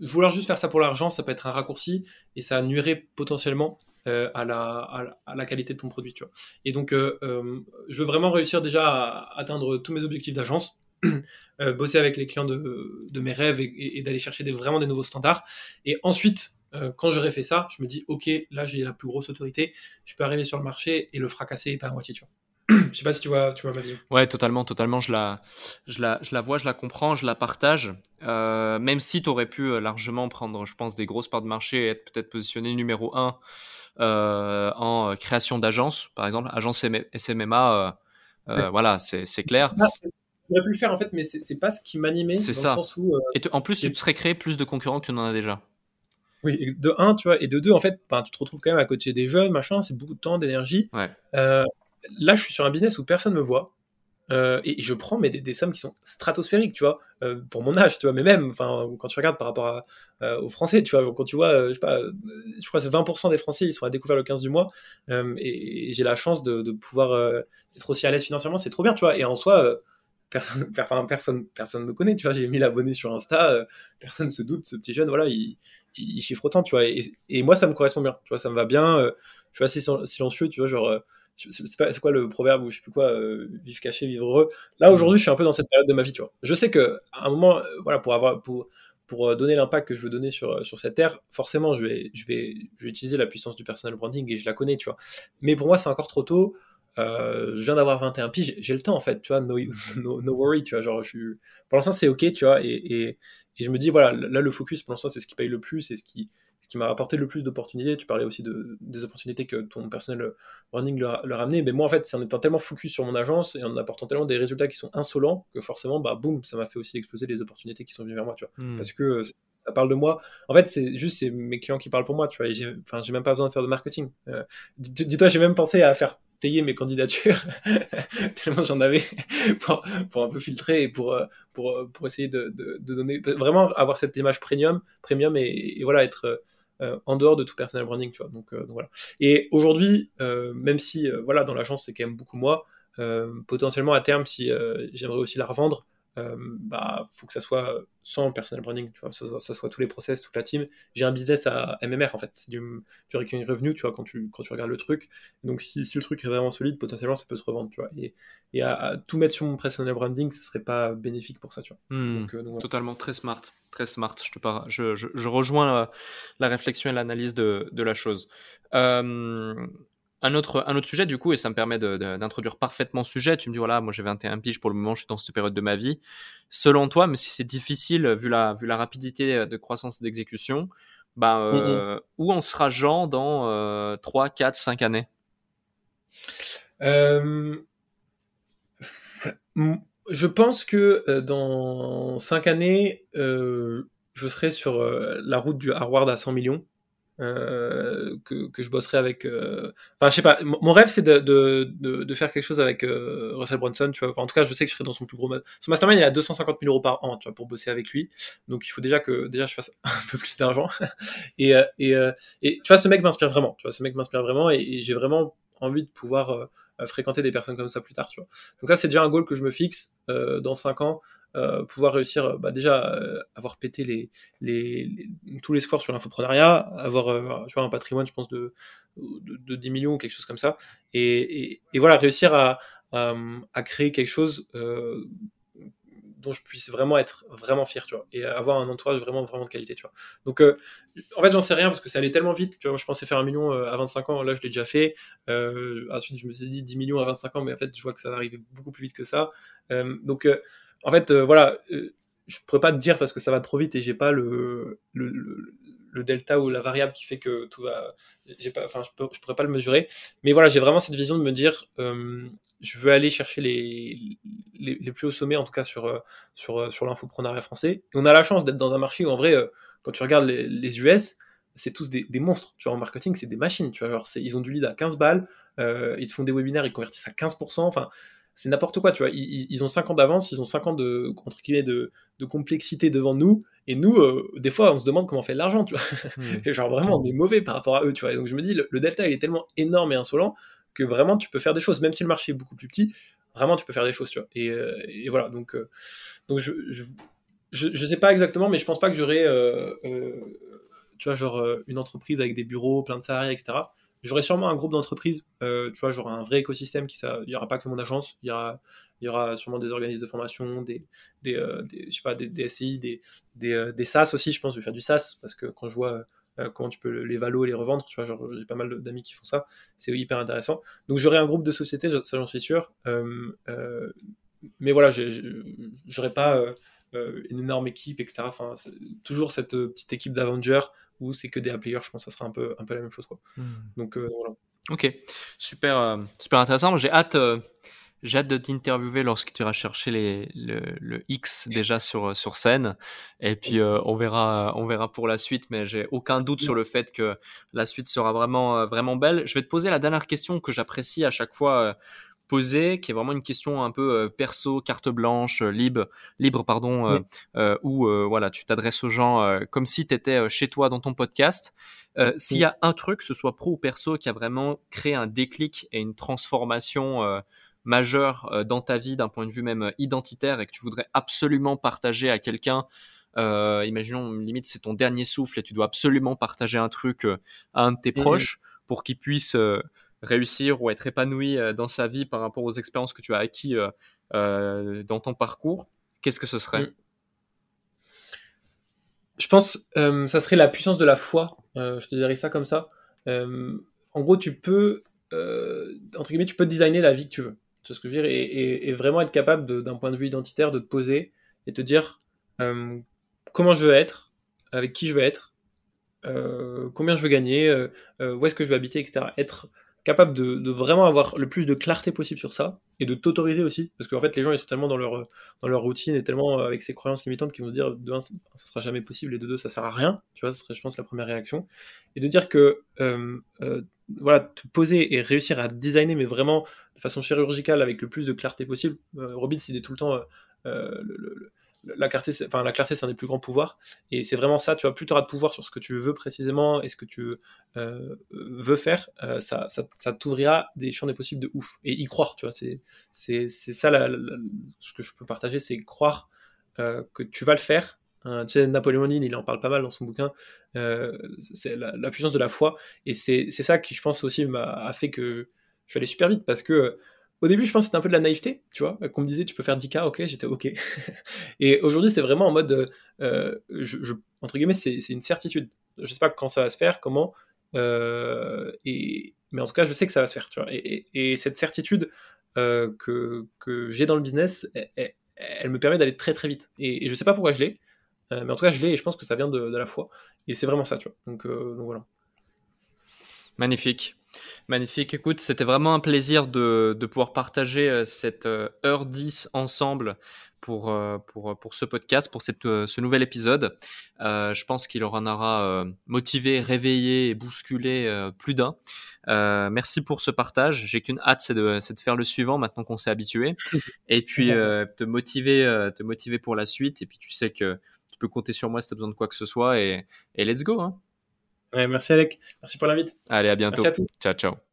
vouloir juste faire ça pour l'argent, ça peut être un raccourci et ça nuirait potentiellement euh, à, la, qualité de ton produit. Et donc, euh, euh, je veux vraiment réussir déjà à atteindre tous mes objectifs d'agence, bosser avec les clients de, mes rêves et, d'aller chercher vraiment des nouveaux standards. Et ensuite, quand j'aurai fait ça, je me dis, OK, là, j'ai la plus grosse autorité, je peux arriver sur le marché et le fracasser pas à moitié. Tu vois. Je sais pas si tu vois, tu vois ma vision. Ouais, totalement, totalement. Je la, je la, je la vois, je la comprends, je la partage. Euh, même si tu aurais pu euh, largement prendre, je pense, des grosses parts de marché et être peut-être positionné numéro un euh, en création d'agence, par exemple, agence SMMA, voilà, c'est clair. J'aurais pu le faire en fait, mais c'est pas ce qui m'animait. C'est ça. où, et en plus, tu te serais créé plus de concurrents que tu n'en as déjà. Oui, de un, tu vois, et de deux, en fait, ben, tu te retrouves quand même à côté des jeunes, machin, c'est beaucoup de temps, d'énergie. Ouais là, je suis sur un business où personne me voit. Euh, et je prends mais des, sommes qui sont stratosphériques, tu vois, euh, pour mon âge, tu vois, mais même, enfin, quand tu regardes par rapport euh, aux Français, tu vois, quand tu vois, je crois que c'est 20% des Français, ils sont à découvert le 15 du mois, et, j'ai la chance de, pouvoir être aussi à l'aise financièrement, c'est trop bien, tu vois, et en soi, personne, enfin, personne, me connaît, tu vois, j'ai 1000 abonnés sur Insta, personne se doute, ce petit jeune, voilà, il, chiffre autant, tu vois, et, moi, ça me correspond bien, tu vois, ça me va bien, je suis assez silencieux, tu vois, genre c'est quoi le proverbe ou je sais plus quoi, euh, vivre caché, vivre heureux. Là mm. aujourd'hui, je suis un peu dans cette période de ma vie, tu vois. Je sais que à un moment, euh, voilà, pour avoir, pour pour euh, donner l'impact que je veux donner sur sur cette terre, forcément, je vais je vais je vais utiliser la puissance du personal branding et je la connais, tu vois. Mais pour moi, c'est encore trop tôt. Je viens d'avoir 21 piges, j'ai le temps en fait, tu vois, no, no, worry, tu vois, genre je suis... pour l'instant c'est ok, tu vois, et, et, et, je me dis voilà, là le focus pour l'instant c'est ce qui paye le plus, c'est ce qui, ce qui m'a rapporté le plus d'opportunités. Tu parlais aussi de, des opportunités que ton personnel running leur, a amené. Mais moi, en fait, c'est en étant tellement focus sur mon agence et en apportant tellement des résultats qui sont insolents que forcément, bah, boum, ça m'a fait aussi exploser les opportunités qui sont venues vers moi, tu vois. Hmm. Parce que ça parle de moi. En fait, c'est juste c'est mes clients qui parlent pour moi, tu vois. j'ai, enfin, j'ai même pas besoin de faire de marketing. Euh, dis-toi, j'ai même pensé à faire payer mes candidatures tellement j'en avais pour, pour, un peu filtrer et pour, pour, pour essayer de, de, donner vraiment avoir cette image premium premium et, voilà être euh, en dehors de tout personal branding, tu vois. Donc, euh, voilà. Et aujourd'hui, euh, même si voilà, dans l'agence c'est quand même beaucoup moi, potentiellement à terme, si j'aimerais aussi la revendre, euh, bah, faut que ça soit sans personal branding, tu vois, ça, ça, soit tous les process, toute la team. J'ai un business à MMR en fait, c'est du, du recurring revenu, tu vois, quand tu, quand tu regardes le truc. Donc si, si, le truc est vraiment solide, potentiellement ça peut se revendre, tu vois. Et, et à, tout mettre sur mon personal branding, ce serait pas bénéfique pour ça, tu vois. Hmm. donc, Totalement, très smart, très smart. Je, te par... je, je, je rejoins la, la réflexion et l'analyse de, de la chose. Euh, un autre, un autre sujet, du coup, et ça me permet d'introduire parfaitement ce sujet. Tu me dis, voilà, moi j'ai 21 piges pour le moment, je suis dans cette période de ma vie. Selon toi, mais si c'est difficile, vu la, vu la rapidité de croissance et d'exécution, bah, euh, où en sera Jean dans 3, 4, 5 années? Euh, Je pense que euh, dans 5 années, je serai sur la route du Harvard à 100 millions. Euh, que, je bosserai avec. Euh... Enfin, je sais pas. Mon rêve, c'est de, de, de, faire quelque chose avec euh, Russell Brunson. Tu vois. En tout cas, je sais que je serai dans son plus gros. Son mastermind, il a 250 000 euros par an, tu vois, pour bosser avec lui. Donc, il faut déjà que déjà je fasse un peu plus d'argent. et, et, et, tu vois, ce mec m'inspire vraiment. Tu vois, ce mec m'inspire vraiment, et, et j'ai vraiment envie de pouvoir fréquenter des personnes comme ça plus tard. Tu vois. Donc ça, c'est déjà un goal que je me fixe dans 5 ans. Euh, pouvoir réussir euh, bah, déjà euh, avoir pété les, les, tous les scores sur l'infoprenariat, avoir vois, un patrimoine, je pense, de, de, de, 10 millions ou quelque chose comme ça, et, et, et voilà, réussir à, à, créer quelque chose dont je puisse vraiment être vraiment fier, tu vois, et avoir un entourage vraiment, vraiment de qualité, tu vois. Donc, en fait, j'en sais rien parce que ça allait tellement vite, tu vois. je pensais faire un million à 25 ans, là, je l'ai déjà fait. ensuite, je me suis dit 10 millions à 25 ans, mais en fait, je vois que ça va arriver beaucoup plus vite que ça. donc, en fait, euh, voilà, euh, je pourrais pas te dire parce que ça va trop vite et j'ai pas le, le, delta ou la variable qui fait que tout va. Enfin, je, je pourrais pas le mesurer. Mais voilà, j'ai vraiment cette vision de me dire, euh, je veux aller chercher les, les, plus hauts sommets, en tout cas sur sur sur l'infoprenariat français. Et on a la chance d'être dans un marché où en vrai, quand tu regardes les, US, c'est tous des, monstres. Tu vois, en marketing, c'est des machines. Tu vois, ils ont du lead à 15 balles, euh, ils te font des webinaires, ils convertissent à 15%. Enfin, c'est n'importe quoi, tu vois. Ils, ont 5 ans d'avance, ils ont 5 ans de, entre guillemets, de, complexité devant nous. Et nous, euh, des fois, on se demande comment on fait de l'argent, tu vois. Hmm. genre, vraiment, on est mauvais par rapport à eux, tu vois. Et donc, je me dis, le, delta, il est tellement énorme et insolent que vraiment, tu peux faire des choses, même si le marché est beaucoup plus petit. Vraiment, tu peux faire des choses, tu vois. Et, euh, voilà, donc, donc je, je, je, sais pas exactement, mais je pense pas que j'aurais tu vois, genre euh, une entreprise avec des bureaux, plein de salariés, etc. J'aurai sûrement un groupe d'entreprises, euh, tu vois, j'aurai un vrai écosystème qui il y aura pas que mon agence, il y aura, y aura sûrement des organismes de formation, des, des, euh, je sais pas, des, des SCI, des, des, des, SaaS aussi, je pense, je vais faire du SaaS parce que quand je vois comment tu peux les valo et les revendre, tu vois, j'ai pas mal d'amis qui font ça, c'est hyper intéressant. Donc j'aurai un groupe de sociétés, ça j'en suis sûr, mais voilà, j'aurai pas une énorme équipe, etc. Enfin, toujours cette petite équipe d'Avengers ou c'est que des players, je pense que ça sera un peu, un peu la même chose. Quoi. Hmm. Donc euh, voilà. Ok, super, euh, super intéressant. J'ai hâte, euh, j'ai hâte de t'interviewer lorsque tu iras chercher les, le, X déjà sur, sur scène. Et puis on, verra, on verra pour la suite, mais j'ai aucun doute sur le fait que la suite sera vraiment, vraiment belle. Je vais te poser la dernière question que j'apprécie à chaque fois qui est vraiment une question un peu euh, perso, carte blanche, euh, libre, libre pardon, euh, où voilà, tu t'adresses aux gens comme si tu étais chez toi dans ton podcast. S'il y a un truc, ce soit pro ou perso, qui a vraiment créé un déclic et une transformation majeure dans ta vie d'un point de vue même identitaire et que tu voudrais absolument partager à quelqu'un, imaginons limite c'est ton dernier souffle et tu dois absolument partager un truc à un de tes mmh proches pour qu'il puisse réussir ou être épanoui euh, dans sa vie par rapport aux expériences que tu as acquis euh, euh, dans ton parcours, qu'est-ce que ce serait? Je pense que ça serait la puissance de la foi. je te dirais ça comme ça. en gros, tu peux, entre guillemets, tu peux designer la vie que tu veux. Tu ce que je veux dire? Et, vraiment être capable, d'un point de vue identitaire, de te poser et te dire comment je veux être, avec qui je veux être, combien je veux gagner, où est-ce que je veux habiter, etc. Être capable de, vraiment avoir le plus de clarté possible sur ça et de t'autoriser aussi. Parce qu'en fait les gens ils sont tellement dans leur dans leur routine et tellement euh, avec ces croyances limitantes qu'ils vont se dire de un ça sera jamais possible et de deux ça sert à rien. Tu vois ce serait je pense la première réaction. Et de dire que euh, euh, voilà te poser et réussir à designer mais vraiment de façon chirurgicale avec le plus de clarté possible. Robin il est tout le temps le, la clarté, enfin, la clarté, c'est un des plus grands pouvoirs. Et c'est vraiment ça, tu vois, plus tu auras de pouvoir sur ce que tu veux précisément et ce que tu euh, veux faire, euh, ça, ça, t'ouvrira des champs des possibles de ouf. Et y croire, tu vois, c'est, c'est, ça ce que je peux partager, c'est croire euh, que tu vas le faire. tu sais, Napoléon Hill, il en parle pas mal dans son bouquin, c'est la, puissance de la foi. Et c'est, ça qui, je pense, aussi m'a a fait que je suis allé super vite parce que au début, je pense que c'était un peu de la naïveté, tu vois, qu'on me disait tu peux faire 10K, ok, j'étais ok. et aujourd'hui, c'est vraiment en mode, euh, je, entre guillemets, c'est une certitude. Je sais pas quand ça va se faire, comment, euh, et, mais en tout cas, je sais que ça va se faire, tu vois. Et, cette certitude euh, que, j'ai dans le business, elle, me permet d'aller très très vite. Et, je sais pas pourquoi je l'ai, mais en tout cas, je l'ai et je pense que ça vient de, la foi. Et c'est vraiment ça, tu vois. Donc voilà. Magnifique. Magnifique. Écoute, c'était vraiment un plaisir de, de pouvoir partager euh, cette euh, heure 10 ensemble pour, euh, pour, pour ce podcast, pour cette, ce nouvel épisode. je pense qu'il en aura motivé, réveillé et bousculé plus d'un. merci pour ce partage. J'ai qu'une hâte, c'est de, de, faire le suivant maintenant qu'on s'est habitué. Et puis te, motiver, te motiver pour la suite. Et puis tu sais que tu peux compter sur moi si tu as besoin de quoi que ce soit. Et, et let's go. Hein merci Alec. Merci pour l'invite. Allez, à bientôt. Merci à tous. Ciao, ciao.